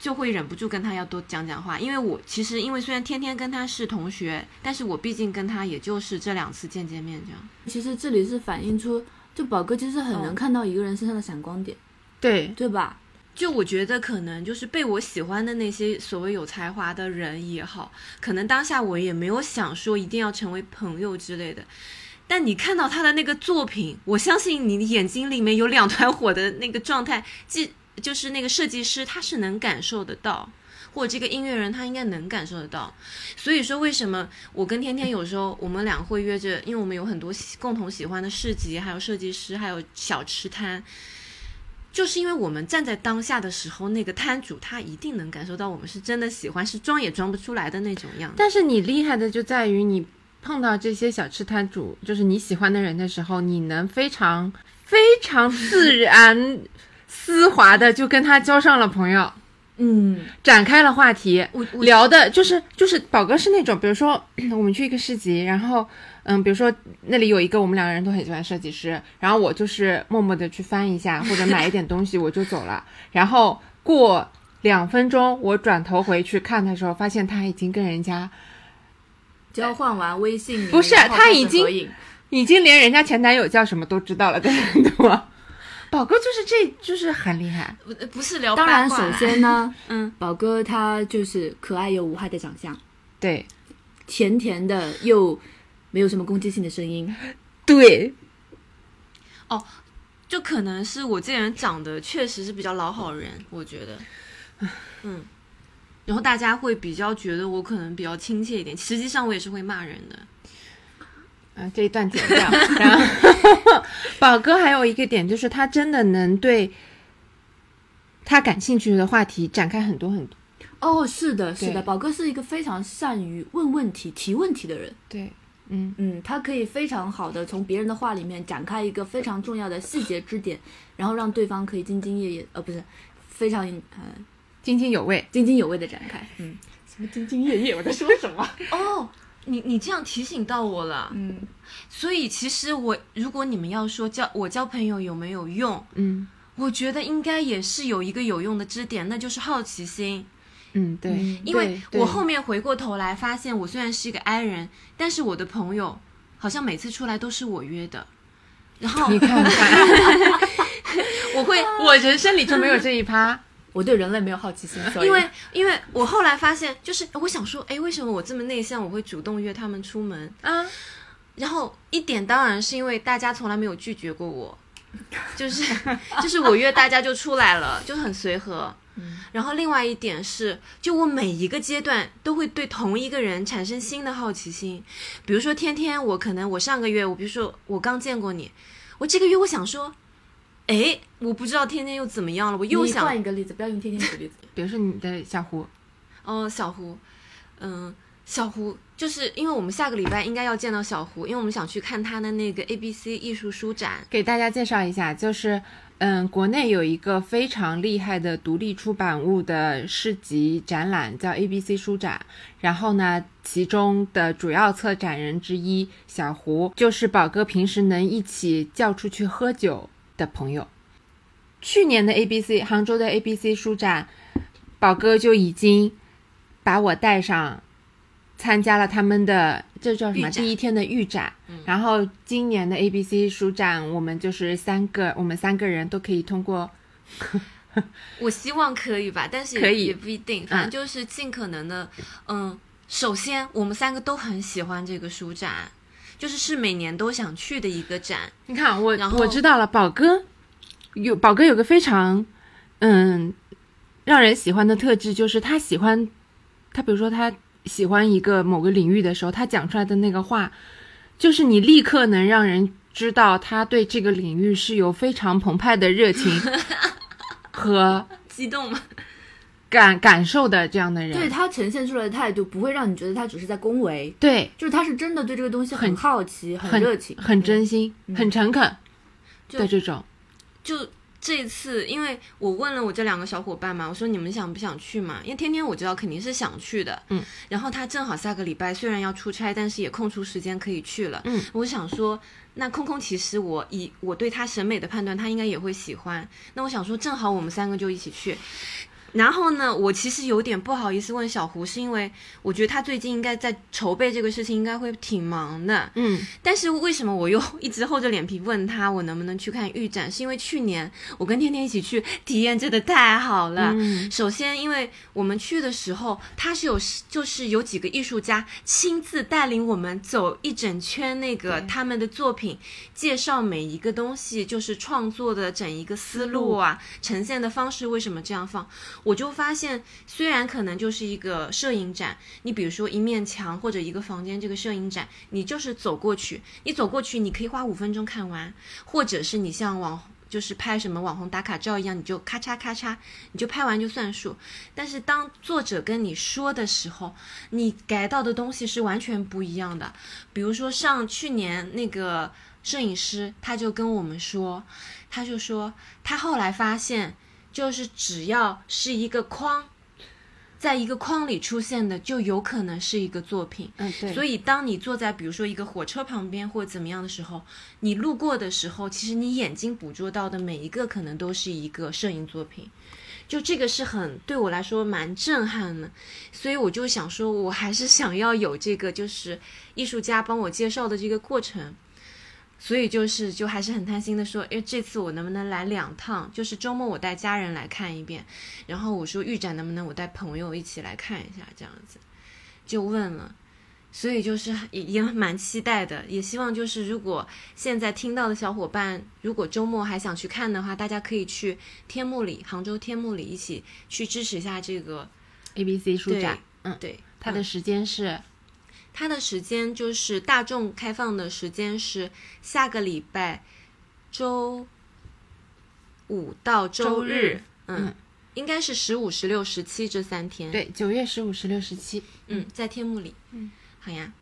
[SPEAKER 1] 就会忍不住跟他要多讲讲话，因为我其实因为虽然天天跟他是同学，但是我毕竟跟他也就是这两次见见面这样。
[SPEAKER 2] 其实这里是反映出，就宝哥其实很能
[SPEAKER 1] 哦
[SPEAKER 2] 看到一个人身上的闪光点，
[SPEAKER 3] 对，
[SPEAKER 2] 对吧？
[SPEAKER 1] 就我觉得可能就是被我喜欢的那些所谓有才华的人也好，可能当下我也没有想说一定要成为朋友之类的。但你看到他的那个作品，我相信你眼睛里面有两团火的那个状态，即就是那个设计师他是能感受得到，或者这个音乐人他应该能感受得到。所以说，为什么我跟天天有时候我们俩会约着，因为我们有很多共同喜欢的市集，还有设计师，还有小吃摊。就是因为我们站在当下的时候，那个摊主他一定能感受到我们是真的喜欢，是装也装不出来的那种样子。
[SPEAKER 3] 但是你厉害的就在于你碰到这些小吃摊主，就是你喜欢的人的时候，你能非常非常自然丝滑的就跟他交上了朋友。
[SPEAKER 2] 嗯，
[SPEAKER 3] 展开了话题，聊的就是就是宝哥是那种，比如说 我们去一个市集，然后嗯，比如说那里有一个我们两个人都很喜欢设计师，然后我就是默默的去翻一下或者买一点东西我就走了，然后过两分钟我转头回去看的时候，发现他已经跟人家
[SPEAKER 2] 交换完微信，
[SPEAKER 3] 不是他已经已经连人家前男友叫什么都知道了的程度啊。宝哥就是这就是很厉害，
[SPEAKER 1] 不不是聊
[SPEAKER 2] 当然，首
[SPEAKER 1] 八卦啦
[SPEAKER 2] 先呢，
[SPEAKER 1] 嗯，
[SPEAKER 2] 宝哥他就是可爱又无害的长相，
[SPEAKER 3] 对
[SPEAKER 2] 甜甜的又没有什么攻击性的声音。
[SPEAKER 3] 对，哦
[SPEAKER 1] 就可能是我这人长得确实是比较老好人，我觉得，嗯，然后大家会比较觉得我可能比较亲切一点，实际上我也是会骂人的。
[SPEAKER 3] 啊，这一段剪掉。然后 宝哥还有一个点就是他真的能对他感兴趣的话题展开很多很多。
[SPEAKER 2] 哦，是的，是的，宝哥是一个非常善于问问题、提问题的人。
[SPEAKER 3] 对，嗯，
[SPEAKER 2] 嗯，他可以非常好的从别人的话里面展开一个非常重要的细节支点，然后让对方可以兢兢业业，呃，不是非常呃
[SPEAKER 3] 津津有味。
[SPEAKER 2] 津津有味的展开。嗯，什么兢兢业业？我在说什么？
[SPEAKER 1] 哦，你你这样提醒到我了。
[SPEAKER 2] 嗯，
[SPEAKER 1] 所以其实我，如果你们要说交我交朋友有没有用，
[SPEAKER 3] 嗯，
[SPEAKER 1] 我觉得应该也是有一个有用的支点，那就是好奇心。
[SPEAKER 3] 嗯，对，
[SPEAKER 1] 因为我后面回过头来发现，我虽然是一个 i 人，但是我的朋友好像每次出来都是我约的，然后
[SPEAKER 3] 你看看
[SPEAKER 1] 我会
[SPEAKER 3] 我人生里就没有这一趴。
[SPEAKER 2] 我对人类没有好奇心，
[SPEAKER 1] 因为因为我后来发现，就是我想说，哎，为什么我这么内向，我会主动约他们出门？
[SPEAKER 3] 啊，
[SPEAKER 1] 然后一点当然是因为大家从来没有拒绝过我，就是就是我约大家就出来了，就很随和。然后另外一点是，就我每一个阶段都会对同一个人产生新的好奇心。比如说天天，我可能我上个月我比如说我刚见过你，我这个月我想说，哎，我不知道天天又怎么样了，我又想
[SPEAKER 2] 换一个例子，不要用天天举例子。
[SPEAKER 3] 比如说你的小胡，
[SPEAKER 1] 哦，小胡，嗯，小胡，就是因为我们下个礼拜应该要见到小胡，因为我们想去看他的那个 A B C 艺术书展。
[SPEAKER 3] 给大家介绍一下，就是嗯，国内有一个非常厉害的独立出版物的市集展览，叫 ABC 书展。然后呢，其中的主要策展人之一小胡，就是宝哥平时能一起叫出去喝酒的朋友。去年的 ABC 杭州的 ABC 书展，宝哥就已经把我带上，参加了他们的这叫什么第一天的预展。然后今年的 ABC 书展，我们就是三个，我们三个人都可以通过。
[SPEAKER 1] 我希望可以吧，但是也
[SPEAKER 3] 可以
[SPEAKER 1] 也不一定，反正就是尽可能的，嗯，首先我们三个都很喜欢这个书展，就是是每年都想去的一个展。
[SPEAKER 3] 你看，我
[SPEAKER 1] 然后
[SPEAKER 3] 我知道了，宝哥有宝哥有个非常嗯让人喜欢的特质，就是他喜欢他，比如说他喜欢一个某个领域的时候，他讲出来的那个话，就是你立刻能让人知道他对这个领域是有非常澎湃的热情 和
[SPEAKER 1] 激动吗？
[SPEAKER 3] 感感受的这样的人。
[SPEAKER 2] 对他呈现出来的态度，不会让你觉得他只是在恭维，
[SPEAKER 3] 对，
[SPEAKER 2] 就是他是真的对这个东西很
[SPEAKER 3] 很
[SPEAKER 2] 好奇、很
[SPEAKER 3] 很
[SPEAKER 2] 热情、
[SPEAKER 3] 很真心、很诚恳的这种。
[SPEAKER 1] 就这次，因为我问了我这两个小伙伴嘛，我说你们想不想去嘛？因为天天我知道肯定是想去的，
[SPEAKER 3] 嗯，
[SPEAKER 1] 然后他正好下个礼拜虽然要出差，但是也空出时间可以去了，
[SPEAKER 3] 嗯，
[SPEAKER 1] 我想说，那空空其实我以我对他审美的判断，他应该也会喜欢，那我想说，正好我们三个就一起去。然后呢，我其实有点不好意思问小胡，是因为我觉得他最近应该在筹备这个事情，应该会挺忙的。
[SPEAKER 3] 嗯，
[SPEAKER 1] 但是为什么我又一直厚着脸皮问他我能不能去看预展？是因为去年我跟天天一起去，体验真的太好了。
[SPEAKER 3] 嗯
[SPEAKER 1] 首先，因为我们去的时候，他是有就是有几个艺术家亲自带领我们走一整圈那个他们的作品，介绍每一个东西，就是创作的整一个思路啊，呈现的方式为什么这样放。我就发现，虽然可能就是一个摄影展，你比如说一面墙或者一个房间这个摄影展，你就是走过去，你走过去，你可以花五分钟看完，或者是你像网就是拍什么网红打卡照一样，你就咔嚓咔嚓，你就拍完就算数。但是当作者跟你说的时候，你改到的东西是完全不一样的。比如说上去年那个摄影师，他就跟我们说，他就说他后来发现，就是只要是一个框，在一个框里出现的，就有可能是一个作品。
[SPEAKER 3] 嗯，对，
[SPEAKER 1] 所以，当你坐在比如说一个火车旁边或者怎么样的时候，你路过的时候，其实你眼睛捕捉到的每一个可能都是一个摄影作品。就这个是很对我来说蛮震撼的，所以我就想说，我还是想要有这个就是艺术家帮我介绍的这个过程。所以就是就还是很贪心的说，哎，这次我能不能来两趟？就是周末我带家人来看一遍，然后我说预展能不能我带朋友一起来看一下，这样子就问了。所以就是也也蛮期待的，也希望就是如果现在听到的小伙伴，如果周末还想去看的话，大家可以去天目里，杭州天目里一起去支持一下这个
[SPEAKER 3] A B C 书
[SPEAKER 1] 对
[SPEAKER 3] 展，嗯，
[SPEAKER 1] 对
[SPEAKER 3] 它的时间是
[SPEAKER 1] 它的时间就是大众开放的时间是下个礼拜周五到周
[SPEAKER 3] 周日
[SPEAKER 1] 嗯，
[SPEAKER 3] 嗯
[SPEAKER 1] 应该是十五、十六、十七这三天。，
[SPEAKER 3] 对九月十五、十六、十七，
[SPEAKER 1] 嗯，在天幕里。
[SPEAKER 3] 嗯，
[SPEAKER 1] 好呀。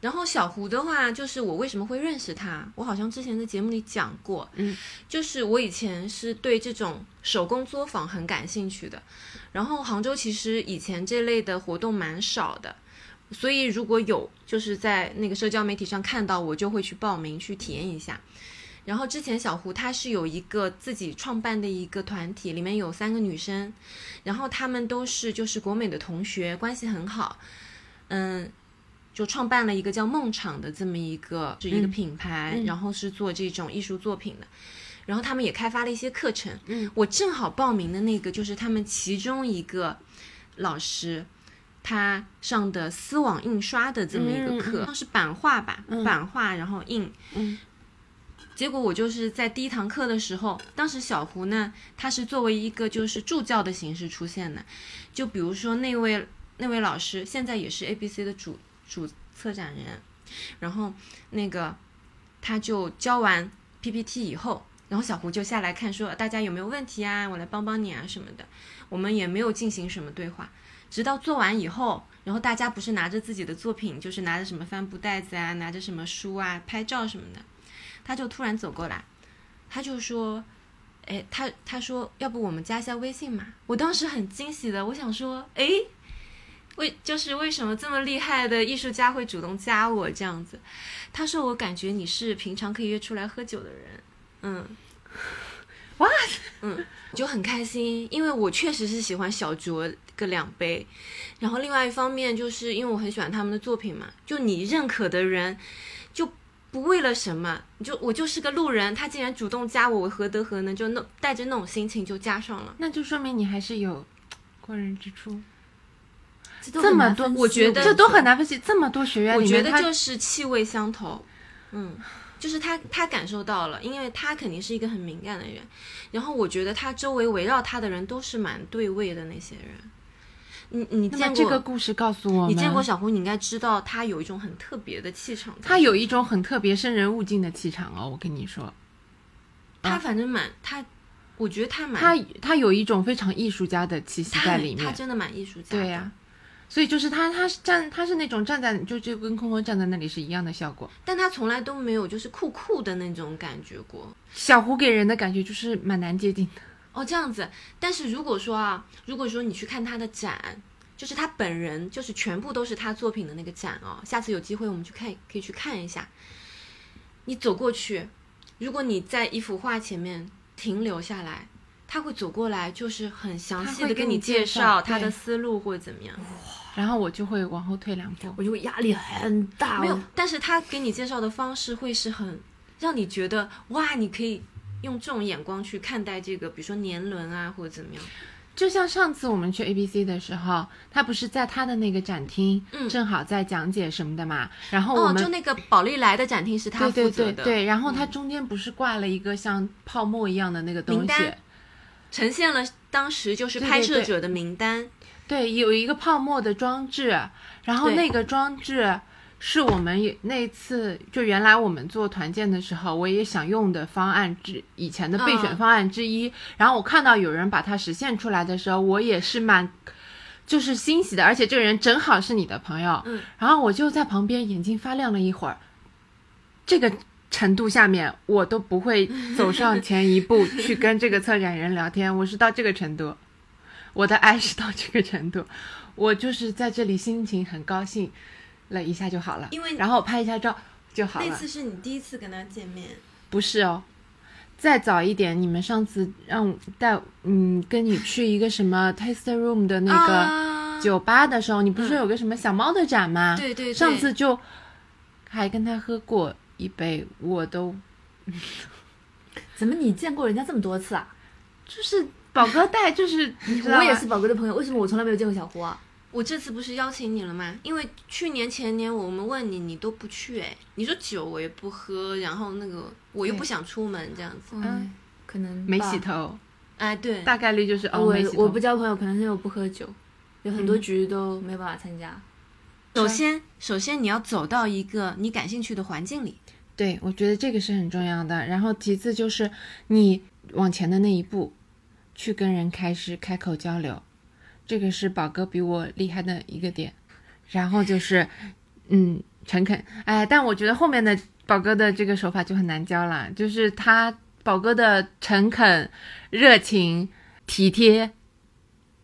[SPEAKER 1] 然后小胡的话，就是我为什么会认识他，我好像之前在节目里讲过，
[SPEAKER 3] 嗯，
[SPEAKER 1] 就是我以前是对这种手工作坊很感兴趣的，然后杭州其实以前这类的活动蛮少的，所以如果有就是在那个社交媒体上看到，我就会去报名去体验一下。然后之前小胡他是有一个自己创办的一个团体，里面有三个女生，然后她们都是就是国美的同学，关系很好，嗯，就创办了一个叫梦厂的这么一个是一个品牌，然后是做这种艺术作品的，然后他们也开发了一些课程，
[SPEAKER 3] 嗯，
[SPEAKER 1] 我正好报名的那个就是他们其中一个老师。他上的丝网印刷的这么一个课，是版画吧，版画，然后印，
[SPEAKER 3] 嗯，
[SPEAKER 1] 结果我就是在第一堂课的时候，当时小胡呢，他是作为一个就是助教的形式出现的，就比如说那位那位老师现在也是 A B C 的主主策展人，然后那个他就教完 P P T 以后，然后小胡就下来看说大家有没有问题啊，我来帮帮你啊什么的，我们也没有进行什么对话。直到做完以后，然后大家不是拿着自己的作品，就是拿着什么帆布袋子啊，拿着什么书啊，拍照什么的，他就突然走过来，他就说：“哎，他他说要不我们加一下微信嘛？”我当时很惊喜的，我想说：“哎，为就是为什么这么厉害的艺术家会主动加我这样子？”他说：“我感觉你是平常可以约出来喝酒的人。”嗯，
[SPEAKER 3] what？
[SPEAKER 1] 嗯，就很开心，因为我确实是喜欢小酌个两杯，然后另外一方面就是因为我很喜欢他们的作品嘛，就你认可的人，就不为了什么，就我就是个路人，他竟然主动加我，我何德何能，就那带着那种心情就加上了，
[SPEAKER 3] 那就说明你还是有过人之处。
[SPEAKER 2] 这
[SPEAKER 3] 这么多，
[SPEAKER 1] 我觉得
[SPEAKER 3] 这都很难分析。这么多学员，
[SPEAKER 1] 我觉得就是气味相投，嗯。就是他，他感受到了，因为他肯定是一个很敏感的人，然后我觉得他周围围绕他的人都是蛮对味的那些人。你你见过
[SPEAKER 3] 这个故事告诉我们，
[SPEAKER 1] 你见过小胡，你应该知道他有一种很特别的气场，
[SPEAKER 3] 他有一种很特别生人勿近的气场哦，我跟你说，
[SPEAKER 1] 他反正蛮他，我觉得他蛮
[SPEAKER 3] 他他有一种非常艺术家的气息在里面，
[SPEAKER 1] 他真的蛮艺术家，
[SPEAKER 3] 对呀。所以就是他，他是站，他是那种站在，就就跟空空站在那里是一样的效果。
[SPEAKER 1] 但他从来都没有就是酷酷的那种感觉过。
[SPEAKER 3] 小胡给人的感觉就是蛮难接近的。
[SPEAKER 1] 哦，这样子。但是如果说啊，如果说你去看他的展，就是他本人，就是全部都是他作品的那个展哦。下次有机会我们去看，可以去看一下。你走过去，如果你在一幅画前面停留下来。他会走过来，就是很详细的跟你介绍他的思路或者怎么样，
[SPEAKER 3] 然后我就会往后退两步，
[SPEAKER 2] 我就会压力很大。
[SPEAKER 1] 没有，但是他给你介绍的方式会是很让你觉得哇，你可以用这种眼光去看待这个，比如说年轮啊或者怎么样。
[SPEAKER 3] 就像上次我们去 A B C 的时候，他不是在他的那个展厅，
[SPEAKER 1] 嗯，
[SPEAKER 3] 正好在讲解什么的嘛。然后我们
[SPEAKER 1] 就那个宝丽来的展厅是他
[SPEAKER 3] 负责
[SPEAKER 1] 的，
[SPEAKER 3] 对。然后他中间不是挂了一个像泡沫一样的那个东西。
[SPEAKER 1] 呈现了当时就是拍摄者的名单，
[SPEAKER 3] 对，有一个泡沫的装置，然后那个装置是我们那次就原来我们做团建的时候，我也想用的方案之以前的备选方案之一。然后我看到有人把它实现出来的时候，我也是蛮就是欣喜的，而且这个人正好是你的朋友，
[SPEAKER 1] 嗯，
[SPEAKER 3] 然后我就在旁边眼睛发亮了一会儿，这个。程度下面，我都不会走上前一步 去跟这个策展人聊天。我是到这个程度，我的爱是到这个程度。我就是在这里心情很高兴了一下就好了，
[SPEAKER 1] 因为
[SPEAKER 3] 然后拍一下照就好了。
[SPEAKER 1] 那次是你第一次跟他见面？
[SPEAKER 3] 不是哦，再早一点，你们上次让带嗯跟你去一个什么 taste room 的那个酒吧的时候，你不是有个什么小猫的展吗？
[SPEAKER 1] 对对，
[SPEAKER 3] 上次就还跟他喝过。一杯我都，
[SPEAKER 2] 怎么你见过人家这么多次啊？
[SPEAKER 3] 就是宝哥带，就是
[SPEAKER 2] 我也是宝哥的朋友，为什么我从来没有见过小胡啊？
[SPEAKER 1] 我这次不是邀请你了吗？因为去年前年我们问你，你都不去哎。你说酒我也不喝，然后那个我又不想出门这样子，
[SPEAKER 2] 嗯，可能
[SPEAKER 3] 没洗头，
[SPEAKER 1] 哎对，
[SPEAKER 3] 大概率就是哦
[SPEAKER 2] 我我不交朋友，可能是因为我不喝酒，有很多局都没办法参加。
[SPEAKER 1] 首先，首先你要走到一个你感兴趣的环境里。
[SPEAKER 3] 对，我觉得这个是很重要的。然后其次就是你往前的那一步，去跟人开始开口交流，这个是宝哥比我厉害的一个点。然后就是，嗯，诚恳。哎，但我觉得后面的宝哥的这个手法就很难教了，就是他宝哥的诚恳、热情、体贴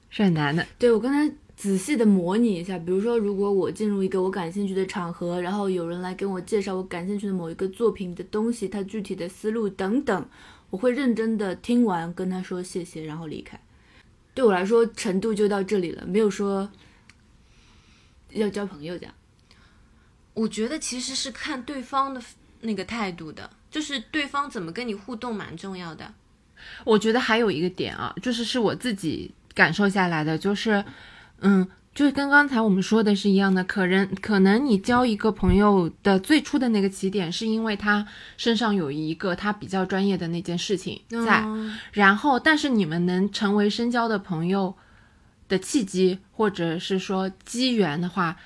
[SPEAKER 3] 是很难的。
[SPEAKER 2] 对我刚才。仔细的模拟一下。比如说，如果我进入一个我感兴趣的场合，然后有人来跟我介绍我感兴趣的某一个作品的东西，他具体的思路等等，我会认真的听完，跟他说谢谢，然后离开。对我来说，程度就到这里了，没有说要交朋友这样。
[SPEAKER 1] 我觉得其实是看对方的那个态度的，就是对方怎么跟你互动蛮重要的。
[SPEAKER 3] 我觉得还有一个点啊，就是是我自己感受下来的，就是，嗯，就是跟刚才我们说的是一样的，可能可能你交一个朋友的最初的那个起点，是因为他身上有一个他比较专业的那件事情在，
[SPEAKER 1] 嗯
[SPEAKER 3] 然后但是你们能成为深交的朋友的契机，或者是说机缘的话，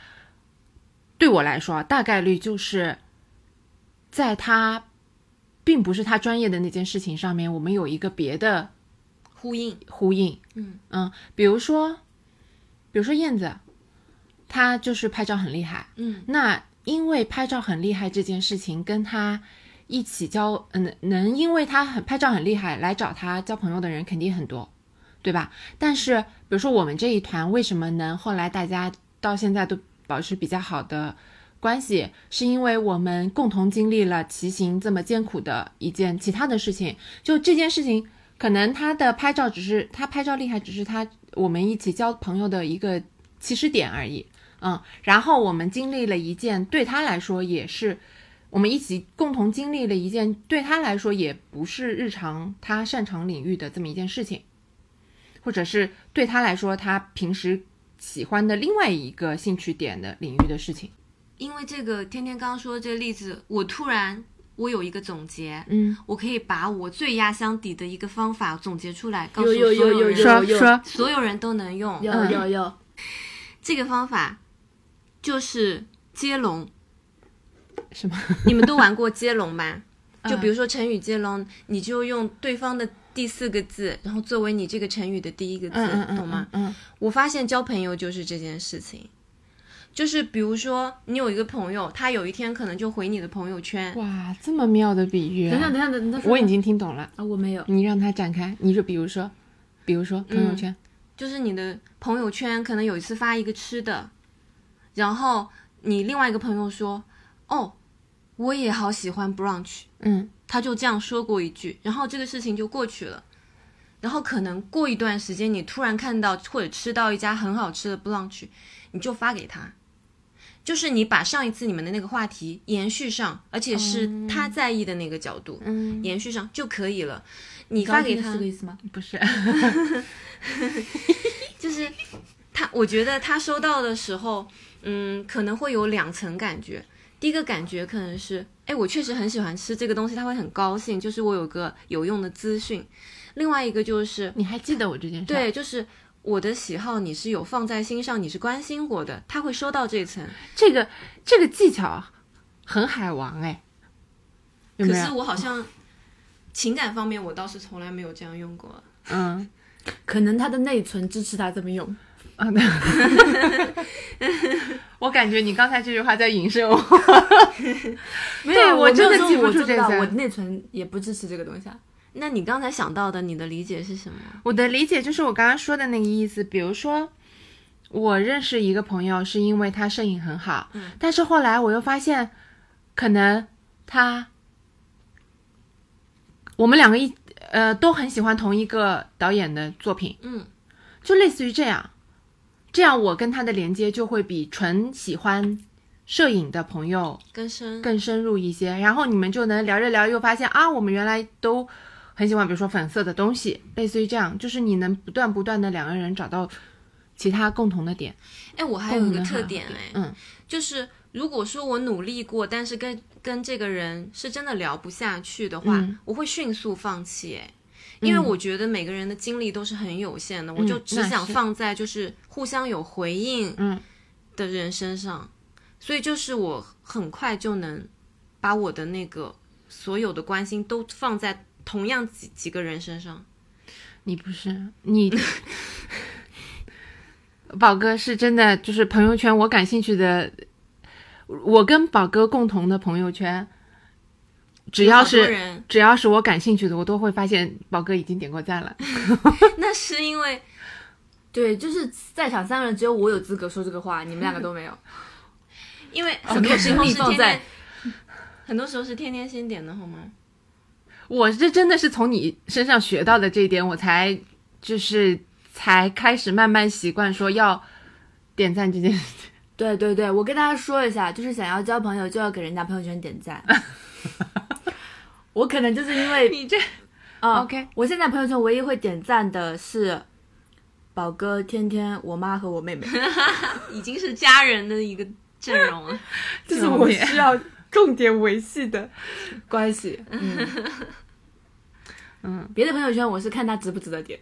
[SPEAKER 3] 对我来说啊，大概率就是在他并不是他专业的那件事情上面，我们有一个别的
[SPEAKER 1] 呼应，
[SPEAKER 3] 呼应。
[SPEAKER 1] 嗯
[SPEAKER 3] 比如说，比如说燕子，她就是拍照很厉害。
[SPEAKER 1] 嗯
[SPEAKER 3] 那因为拍照很厉害这件事情，跟他一起交，嗯，能因为他很拍照很厉害来找他交朋友的人肯定很多，对吧？但是比如说我们这一团为什么能后来大家到现在都保持比较好的关系，是因为我们共同经历了骑行这么艰苦的一件其他的事情。就这件事情，可能他的拍照只是他拍照厉害，只是他我们一起交朋友的一个起始点而已。嗯，然后我们经历了一件对他来说也是，我们一起共同经历了一件对他来说也不是日常他擅长领域的这么一件事情，或者是对他来说他平时喜欢的另外一个兴趣点的领域的事情。
[SPEAKER 1] 因为这个天天刚说这个例子，我突然我有一个总结，
[SPEAKER 3] 嗯，
[SPEAKER 1] 我可以把我最压箱底的一个方法总结出来，告诉
[SPEAKER 2] 有有有有
[SPEAKER 1] 所有人，
[SPEAKER 2] 有
[SPEAKER 3] 说说，
[SPEAKER 1] 所有人都能用。
[SPEAKER 2] 有
[SPEAKER 3] 嗯
[SPEAKER 2] 有有，
[SPEAKER 1] 这个方法就是接龙，
[SPEAKER 3] 什么？
[SPEAKER 1] 你们都玩过接龙吗？就
[SPEAKER 3] 嗯
[SPEAKER 1] 比如说成语接龙，你就用对方的第四个字，然后作为你这个成语的第一个字，懂吗？
[SPEAKER 3] 嗯？
[SPEAKER 1] 我发现交朋友就是这件事情，就是比如说你有一个朋友，他有一天可能就回你的朋友圈，
[SPEAKER 3] 嗯，哇，这么妙的比喻、
[SPEAKER 2] 等一下
[SPEAKER 3] 啊！
[SPEAKER 2] 等一下等
[SPEAKER 3] 我已经听懂了，
[SPEAKER 2] 啊，我没有，
[SPEAKER 3] 你让他展开。你说，比如说，比如说朋友圈，
[SPEAKER 1] 就是你的朋友圈可能有一次发一个吃的，然后你另外一个朋友说，哦，我也好喜欢 brunch，
[SPEAKER 3] 嗯
[SPEAKER 1] 他就这样说过一句，然后这个事情就过去了。然后可能过一段时间，你突然看到或者吃到一家很好吃的 brunch，你就发给他，就是你把上一次你们的那个话题延续上，而且是他在意的那个角度、
[SPEAKER 3] 嗯，
[SPEAKER 1] 延续上就可以了。你发给他
[SPEAKER 2] 是这个意思吗？
[SPEAKER 3] 不是
[SPEAKER 1] 就是他，我觉得他收到的时候，嗯，可能会有两层感觉。第一个感觉可能是，哎，我确实很喜欢吃这个东西，他会很高兴，就是我有个有用的资讯。另外一个就是，
[SPEAKER 3] 你还记得我这件事？，
[SPEAKER 1] 对，就是我的喜好你是有放在心上，你是关心我的，他会收到这层。
[SPEAKER 3] 这个这个技巧很海王哎，有
[SPEAKER 1] 可是？我好像情感方面，我倒是从来没有这样用过。
[SPEAKER 3] 嗯
[SPEAKER 2] 可能他的内存支持他这么用。
[SPEAKER 3] 啊，对 我感觉你刚才这句话在影射我。
[SPEAKER 2] 没有，
[SPEAKER 3] 我真的记不住这
[SPEAKER 2] 个我内存也不支持这个东西啊。
[SPEAKER 1] 那你刚才想到的，你的理解是什么？
[SPEAKER 3] 我的理解就是我刚刚说的那个意思，比如说。我认识一个朋友，是因为他摄影很好，
[SPEAKER 1] 嗯
[SPEAKER 3] 但是后来我又发现，可能他，我们两个一呃都很喜欢同一个导演的作品，
[SPEAKER 1] 嗯，
[SPEAKER 3] 就类似于这样，这样我跟他的连接就会比纯喜欢摄影的朋友
[SPEAKER 1] 更深。
[SPEAKER 3] 更深入一些，然后你们就能聊着聊，又发现啊，我们原来都很喜欢，比如说粉色的东西，类似于这样，就是你能不断不断的两个人找到其他共同的点。
[SPEAKER 1] 哎，我还有一个特点哎，
[SPEAKER 3] 嗯，
[SPEAKER 1] 就是如果说我努力过，但是跟跟这个人是真的聊不下去的话，
[SPEAKER 3] 嗯
[SPEAKER 1] 我会迅速放弃哎。因为我觉得每个人的精力都是很有限的，我就只想放在就是互相有回应
[SPEAKER 3] 嗯
[SPEAKER 1] 的人身上，所以就是我很快就能把我的那个所有的关心都放在同样几几个人身上。
[SPEAKER 3] 你不是你，宝哥是真的，就是朋友圈我感兴趣的，我跟宝哥共同的朋友圈，只要是，只要是我感兴趣的，我都会发现宝哥已经点过赞了。
[SPEAKER 1] 那是因为
[SPEAKER 2] 对，就是在场三个人只有我有资格说这个话，你们两个都没有。
[SPEAKER 1] 因为
[SPEAKER 2] 很
[SPEAKER 1] 很多时候是天
[SPEAKER 2] 放在
[SPEAKER 1] 天，很多时候是天天先点的好吗？
[SPEAKER 3] 我这真的是从你身上学到的这一点，我才就是才开始慢慢习惯说要点赞这件事情。
[SPEAKER 2] 对对对，我跟大家说一下，就是想要交朋友就要给人家朋友圈点赞。我可能就是因为
[SPEAKER 3] 你这
[SPEAKER 2] 啊
[SPEAKER 3] OK
[SPEAKER 2] 我现在朋友圈唯一会点赞的是宝哥、天天、我妈和我妹妹，
[SPEAKER 1] 已经是家人的一个阵容了。
[SPEAKER 2] 就是我需要重点维系的关系。嗯
[SPEAKER 3] 嗯，
[SPEAKER 2] 别的朋友圈我是看他值不值得点，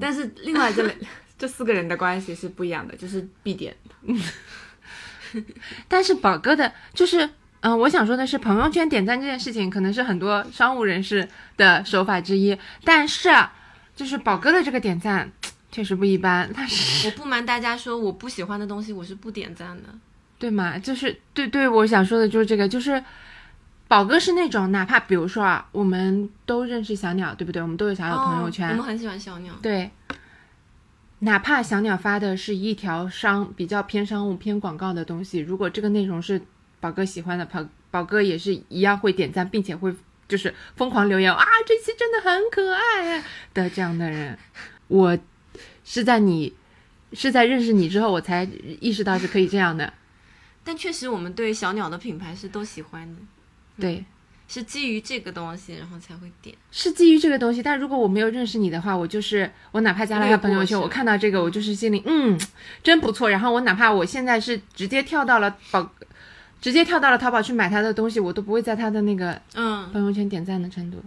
[SPEAKER 2] 但是另外这两 这四个人的关系是不一样的，就是必点。
[SPEAKER 3] 但是宝哥的，就是嗯、我想说的是，朋友圈点赞这件事情，可能是很多商务人士的手法之一。但是，就是宝哥的这个点赞确实不一般，他是
[SPEAKER 1] 我不瞒大家说，我不喜欢的东西我是不点赞的。
[SPEAKER 3] 对嘛？就是对对，我想说的就是这个，就是宝哥是那种，哪怕比如说啊，我们都认识小鸟，对不对？我们都有小鸟朋友圈，
[SPEAKER 1] 哦我们很喜欢小鸟。
[SPEAKER 3] 对，哪怕小鸟发的是一条商比较偏商务、偏广告的东西，如果这个内容是宝哥喜欢的，宝宝哥也是一样会点赞，并且会就是疯狂留言啊，这期真的很可爱的这样的人。我是在你是在认识你之后，我才意识到是可以这样的。
[SPEAKER 1] 但确实，我们对小鸟的品牌是都喜欢的，
[SPEAKER 3] 对，
[SPEAKER 1] 是基于这个东西，然后才会点。
[SPEAKER 3] 是基于这个东西，但如果我没有认识你的话，我就是我哪怕加了他
[SPEAKER 1] 略过
[SPEAKER 3] 朋友圈，我看到这个，我就是心里嗯，真不错。然后我哪怕我现在是直接跳到了宝，直接跳到了淘宝去买他的东西，我都不会在他的那个
[SPEAKER 1] 嗯，
[SPEAKER 3] 朋友圈点赞的程度。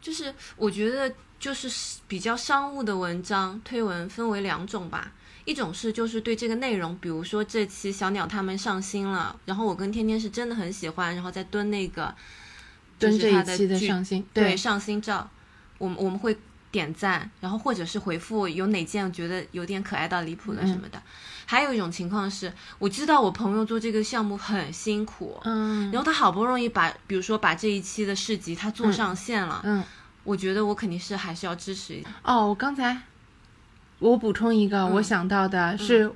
[SPEAKER 1] 就是我觉得就是比较商务的文章推文分为两种吧，一种是就是对这个内容，比如说这期小鸟他们上新了，然后我跟天天是真的很喜欢，然后再蹲那个就
[SPEAKER 3] 蹲
[SPEAKER 1] 是
[SPEAKER 3] 这一期的上新，
[SPEAKER 1] 对上新照，我们我们会点赞，然后或者是回复有哪件觉得有点可爱到离谱了什么的。还有一种情况是，我知道我朋友做这个项目很辛苦，
[SPEAKER 3] 嗯
[SPEAKER 1] 然后他好不容易把，比如说把这一期的市集他做
[SPEAKER 3] 嗯
[SPEAKER 1] 上线了，
[SPEAKER 3] 嗯
[SPEAKER 1] 我觉得我肯定是还是要支持一下。
[SPEAKER 3] 哦，我刚才我补充一个，我想到的是，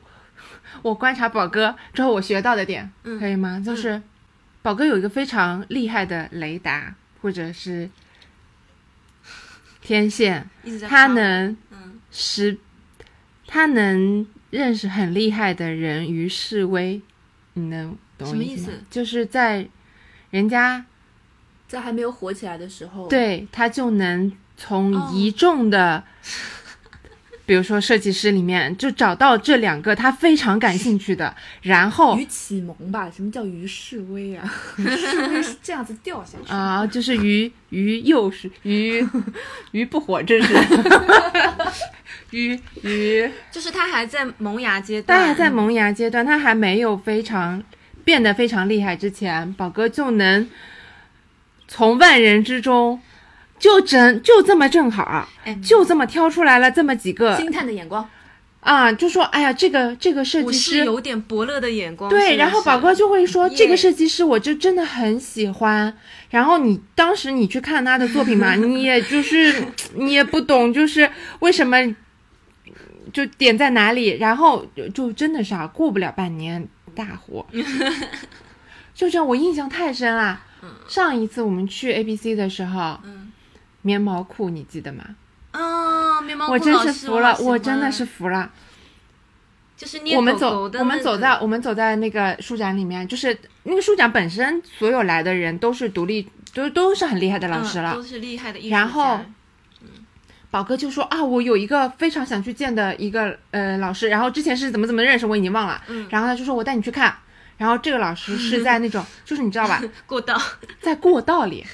[SPEAKER 3] 我观察宝哥之后我学到的点，
[SPEAKER 1] 嗯。
[SPEAKER 3] 可以吗？就是宝哥有一个非常厉害的雷达，或者是天线，他能
[SPEAKER 1] 嗯。
[SPEAKER 3] 识，他能认识很厉害的人于示威，你能懂我意吗
[SPEAKER 1] 什么意思？
[SPEAKER 3] 就是在人家
[SPEAKER 2] 在还没有火起来的时候，，
[SPEAKER 3] 对他就能从
[SPEAKER 1] 哦。
[SPEAKER 3] 一众的，比如说设计师里面就找到这两个他非常感兴趣的，然后
[SPEAKER 2] 鱼启蒙吧？什么叫鱼示威啊？示威是这样子掉下去的。
[SPEAKER 3] 啊、就是鱼鱼幼是鱼鱼不火，这是 鱼鱼，
[SPEAKER 1] 就是他还在萌芽阶段，
[SPEAKER 3] 他还在萌芽阶段，他还没有非常变得非常厉害之前，宝哥就能从万人之中。就正就这么正好，
[SPEAKER 1] 哎
[SPEAKER 3] 就这么挑出来了这么几个
[SPEAKER 2] 惊叹的眼光，
[SPEAKER 3] 啊，就说哎呀，这个这个设计师
[SPEAKER 1] 有点伯乐的眼光。
[SPEAKER 3] 对，然后宝哥就会说这个设计师我就真的很喜欢。然后你当时你去看他的作品嘛，你也就是你也不懂，就是为什么就点在哪里，然后就就真的是啊，过不了半年大火，就这样，我印象太深了。上一次我们去 A B C 的时候，
[SPEAKER 1] 嗯
[SPEAKER 3] 棉毛裤你记得吗？
[SPEAKER 1] 啊，
[SPEAKER 3] 棉毛
[SPEAKER 1] 裤我真
[SPEAKER 3] 是服了，我真的是服了。
[SPEAKER 1] 就是捏
[SPEAKER 3] 我们走我们走在我们走在那个书展里面，就是那个书展本身，所有来的人都是独立，都都是很厉害的老师了。
[SPEAKER 1] 嗯都是厉害的艺术
[SPEAKER 3] 然后宝哥就说啊，我有一个非常想去见的一个呃老师，然后之前是怎么怎么认识，我已经忘了。
[SPEAKER 1] 嗯
[SPEAKER 3] 然后他就说我带你去看，然后这个老师是在那种，就是你知道吧，
[SPEAKER 1] 过道，
[SPEAKER 3] 在过道里。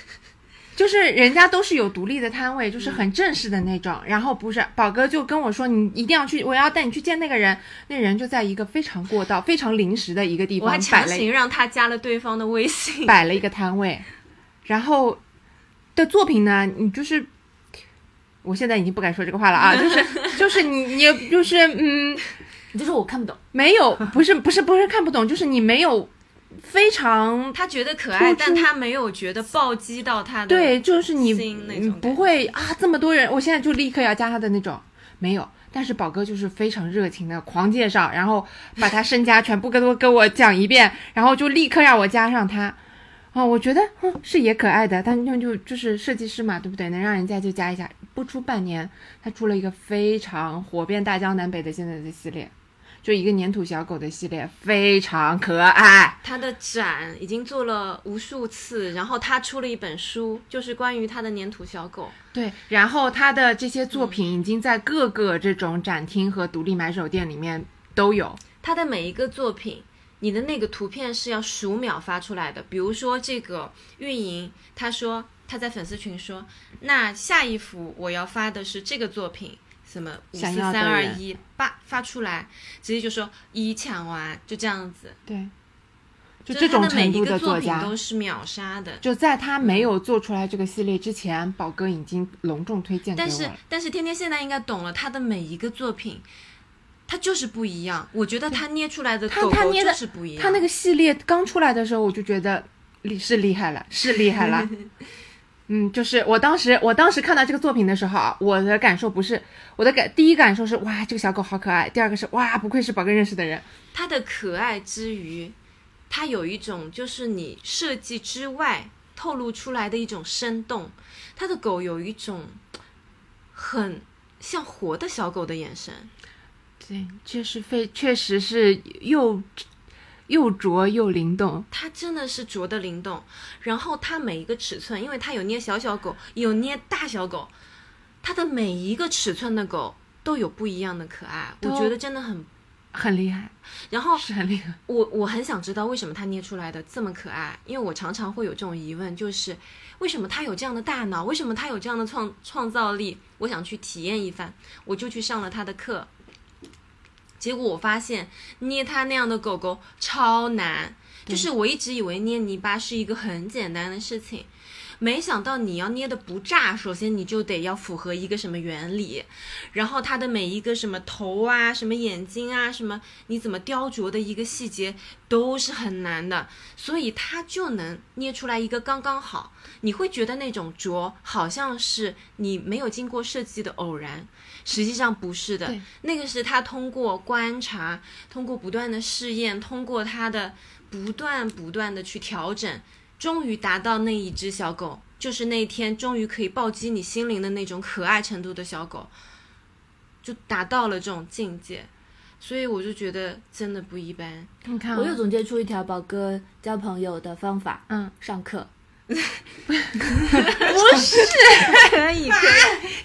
[SPEAKER 3] 就是人家都是有独立的摊位，就是很正式的那种。然后不是宝哥就跟我说，你一定要去，我要带你去见那个人。那人就在一个非常过道、非常临时的一个地
[SPEAKER 1] 我还
[SPEAKER 3] 方摆了
[SPEAKER 1] 强行让他加了对方的微信。
[SPEAKER 3] 摆了一个摊位，然后的作品呢，你就是，我现在已经不敢说这个话了啊，就是就是你你就是嗯，
[SPEAKER 2] 你就说我看不懂，
[SPEAKER 3] 没有，不是不是不是看不懂，就是你没有非常
[SPEAKER 1] 他觉得可爱，但他没有觉得暴击到他的。
[SPEAKER 3] 对，就是你你不会啊这么多人，我现在就立刻要加他的那种没有，但但是宝哥就是非常热情的狂介绍，然后把他身家全部跟都跟我讲一遍，然后就立刻让我加上他。哦，我觉得嗯是也可爱的，但那就就是设计师嘛，对不对？能让人家就加一下。不出半年，他出了一个非常火遍大江南北的现在的系列，就一个粘土小狗的系列，非常可爱。
[SPEAKER 1] 他的展已经做了无数次，然后他出了一本书，就是关于他的粘土小狗。
[SPEAKER 3] 对，然后他的这些作品已经在各个这种展厅和独立买手店里面都有。
[SPEAKER 1] 他的每一个作品，你的那个图片是要数秒发出来的。比如说这个运营，他说他在粉丝群说，那下一幅我要发的是这个作品，什么五四三二一，叭发出来，直接就说一抢完，就这样子。
[SPEAKER 3] 对，就
[SPEAKER 1] 就是
[SPEAKER 3] 这种
[SPEAKER 1] 的每一
[SPEAKER 3] 程度
[SPEAKER 1] 个作品都是秒杀的。
[SPEAKER 3] 就在他没有做出来这个系列之前，宝哥已经隆重推荐给
[SPEAKER 1] 但是。但是天天现在应该懂了，他的每一个作品，他就是不一样。我觉得他捏出来的
[SPEAKER 3] 他
[SPEAKER 1] 狗狗就
[SPEAKER 3] 他捏的
[SPEAKER 1] 是不一样。
[SPEAKER 3] 他那个系列刚出来的时候，我就觉得厉是厉害了，是厉害了。嗯，就是我当时我当时看到这个作品的时候啊，我的感受不是我的感第一感受是哇这个小狗好可爱，第二个是哇不愧是宝哥认识的人。
[SPEAKER 1] 它的可爱之余，它有一种就是你设计之外透露出来的一种生动。它的狗有一种很像活的小狗的眼神，
[SPEAKER 3] 对，确实非确实是又又拙又灵动。
[SPEAKER 1] 它真的是拙的灵动。然后它每一个尺寸，因为它有捏小小狗，有捏大小狗，它的每一个尺寸的狗都有不一样的可爱，我觉得真的很。
[SPEAKER 3] 很厉害，
[SPEAKER 1] 然后
[SPEAKER 3] 是很厉害。
[SPEAKER 1] 我我很想知道为什么它捏出来的这么可爱，因为我常常会有这种疑问，就是为什么它有这样的大脑，为什么它有这样的创创造力？我想去体验一番，我就去上了他的课。结果我发现捏它那样的狗狗超难，就是我一直以为捏泥巴是一个很简单的事情，没想到你要捏的不炸，首先你就得要符合一个什么原理，然后它的每一个什么头啊、什么眼睛啊、什么你怎么雕琢的一个细节都是很难的，所以它就能捏出来一个刚刚好。你会觉得那种琢好像是你没有经过设计的偶然，实际上不是的，那个是他通过观察，通过不断的试验，通过他的不断不断的去调整，终于达到那一只小狗，就是那天终于可以暴击你心灵的那种可爱程度的小狗，就达到了这种境界，所以我就觉得真的不一般。
[SPEAKER 3] 你看、啊，
[SPEAKER 2] 我又总结出一条宝哥交朋友的方法，
[SPEAKER 3] 嗯，
[SPEAKER 2] 上课。
[SPEAKER 1] 可以可以，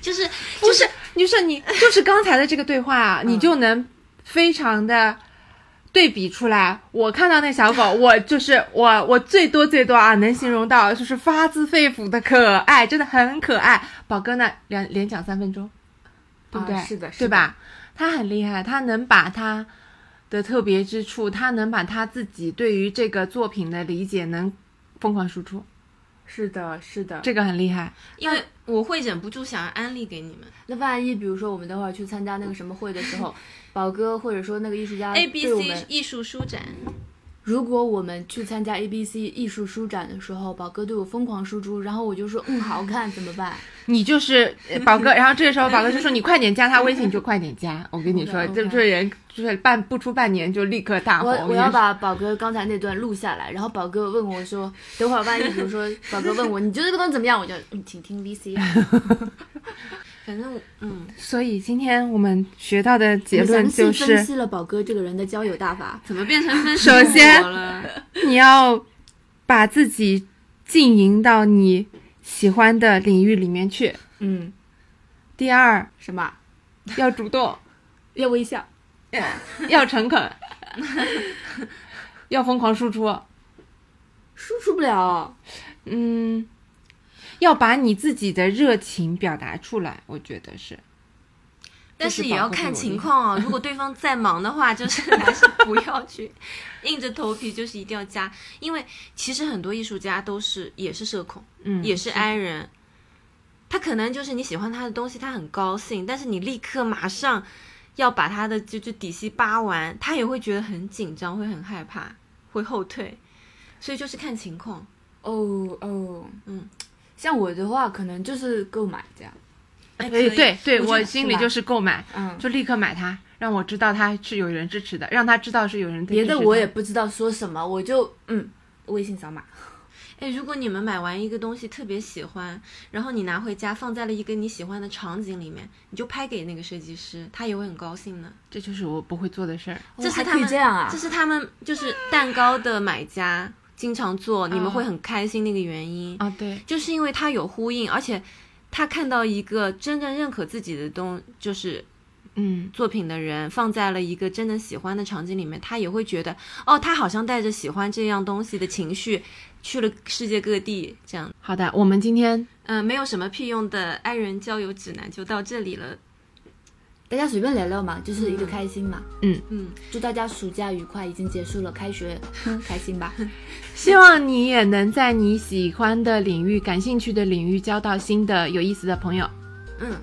[SPEAKER 1] 就是
[SPEAKER 3] 就是，就是你就是刚才的这个对话啊，你就能非常的对比出来。我看到那小狗，我就是我，我最多最多啊，能形容到就是发自肺腑的可爱，真的很可爱。宝哥呢，连连讲三分钟，对不对？
[SPEAKER 2] 啊是的是的
[SPEAKER 3] 对吧？他很厉害，他能把他的特别之处，他能把他自己对于这个作品的理解能疯狂输出，
[SPEAKER 2] 是的，是的。
[SPEAKER 3] 这个很厉害。
[SPEAKER 1] 因为我会忍不住想要安利给你们
[SPEAKER 2] 那万一比如说我们等会儿去参加那个什么会的时候，宝哥或者说那个艺术家
[SPEAKER 1] A B
[SPEAKER 2] 对我
[SPEAKER 1] C
[SPEAKER 2] 们，
[SPEAKER 1] 艺术书展，
[SPEAKER 2] 如果我们去参加 A B C 艺术书展的时候，宝哥对我疯狂输出，然后我就说嗯好看怎么办？
[SPEAKER 3] 你就是呃宝哥，然后这个时候宝哥就说你快点加他微信，你就快点加。我跟你说 这这人就是半不出半年就立刻大红。
[SPEAKER 2] 我我要把宝哥刚才那段录下来，然后宝哥问我说，等会儿万一比如说宝哥问我你觉得这个东西怎么样，我就嗯请听 V C 啊。
[SPEAKER 1] 反正嗯，
[SPEAKER 3] 所以今天我们学到的结论就是分，
[SPEAKER 2] 析了宝哥这个人的交友大法。
[SPEAKER 1] 怎么变成分
[SPEAKER 3] 首先
[SPEAKER 1] 了？
[SPEAKER 3] 你要把自己经营到你喜欢的领域里面去。
[SPEAKER 2] 嗯，
[SPEAKER 3] 第二，
[SPEAKER 2] 什么？
[SPEAKER 3] 要主动，
[SPEAKER 2] 要微笑。
[SPEAKER 3] 要诚恳，要疯狂输出。
[SPEAKER 2] 输出不了。
[SPEAKER 3] 嗯，要把你自己的热情表达出来，我觉得是。
[SPEAKER 1] 但是也要看情
[SPEAKER 3] 况。
[SPEAKER 1] 况啊，如果对方再忙的话，就是 还是不要去，硬着头皮就是一定要加，因为其实很多艺术家都是也是社恐，
[SPEAKER 3] 嗯，
[SPEAKER 1] 也是 I 人，他可能就是你喜欢他的东西，他很高兴，但是你立刻马上要把他的就就底细扒完，他也会觉得很紧张，会很害怕，会后退，所以就是看情况。
[SPEAKER 2] 哦哦，
[SPEAKER 1] 嗯，
[SPEAKER 2] 像我的话，可能就是购买这样。
[SPEAKER 1] 哎，
[SPEAKER 3] 对对对，
[SPEAKER 2] 我
[SPEAKER 3] 心里就是购买，
[SPEAKER 2] 嗯，
[SPEAKER 3] 就立刻买它，让我知道它是有人支持的，让他知道是有人在
[SPEAKER 2] 别的我也不知道说什么，我就嗯，微信扫码。
[SPEAKER 1] 哎，如果你们买完一个东西特别喜欢，然后你拿回家放在了一个你喜欢的场景里面，你就拍给那个设计师，他也会很高兴的。
[SPEAKER 3] 这就是我不会做的事儿。
[SPEAKER 2] 还可以
[SPEAKER 1] 这是他们
[SPEAKER 2] 这样啊
[SPEAKER 1] 这是他们就是蛋糕的买家经常做，你们
[SPEAKER 3] 哦
[SPEAKER 1] 会很开心那个原因，
[SPEAKER 3] 啊，对，
[SPEAKER 1] 就是因为他有呼应，而且他看到一个真正认可自己的东，就是
[SPEAKER 3] 嗯，
[SPEAKER 1] 作品的人放在了一个真的喜欢的场景里面，他也会觉得，哦，他好像带着喜欢这样东西的情绪去了世界各地，这样，
[SPEAKER 3] 好的，我们今天
[SPEAKER 1] 嗯、没有什么屁用的爱人交友指南就到这里了，
[SPEAKER 2] 大家随便聊聊嘛，就是一个开心嘛。
[SPEAKER 1] 嗯。
[SPEAKER 2] 嗯，祝大家暑假愉快，已经结束了，开学开心吧。
[SPEAKER 3] 希望你也能在你喜欢的领域、感兴趣的领域交到新的有意思的朋友。
[SPEAKER 1] 嗯，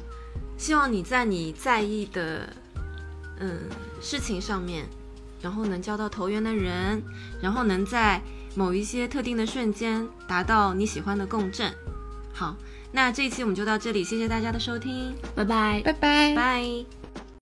[SPEAKER 1] 希望你在你在意的嗯事情上面，然后能交到投缘的人，然后能在某一些特定的瞬间达到你喜欢的共振。好，那这一期我们就到这里，谢谢大家的收听，
[SPEAKER 2] 拜拜。
[SPEAKER 3] 拜拜。
[SPEAKER 1] 拜。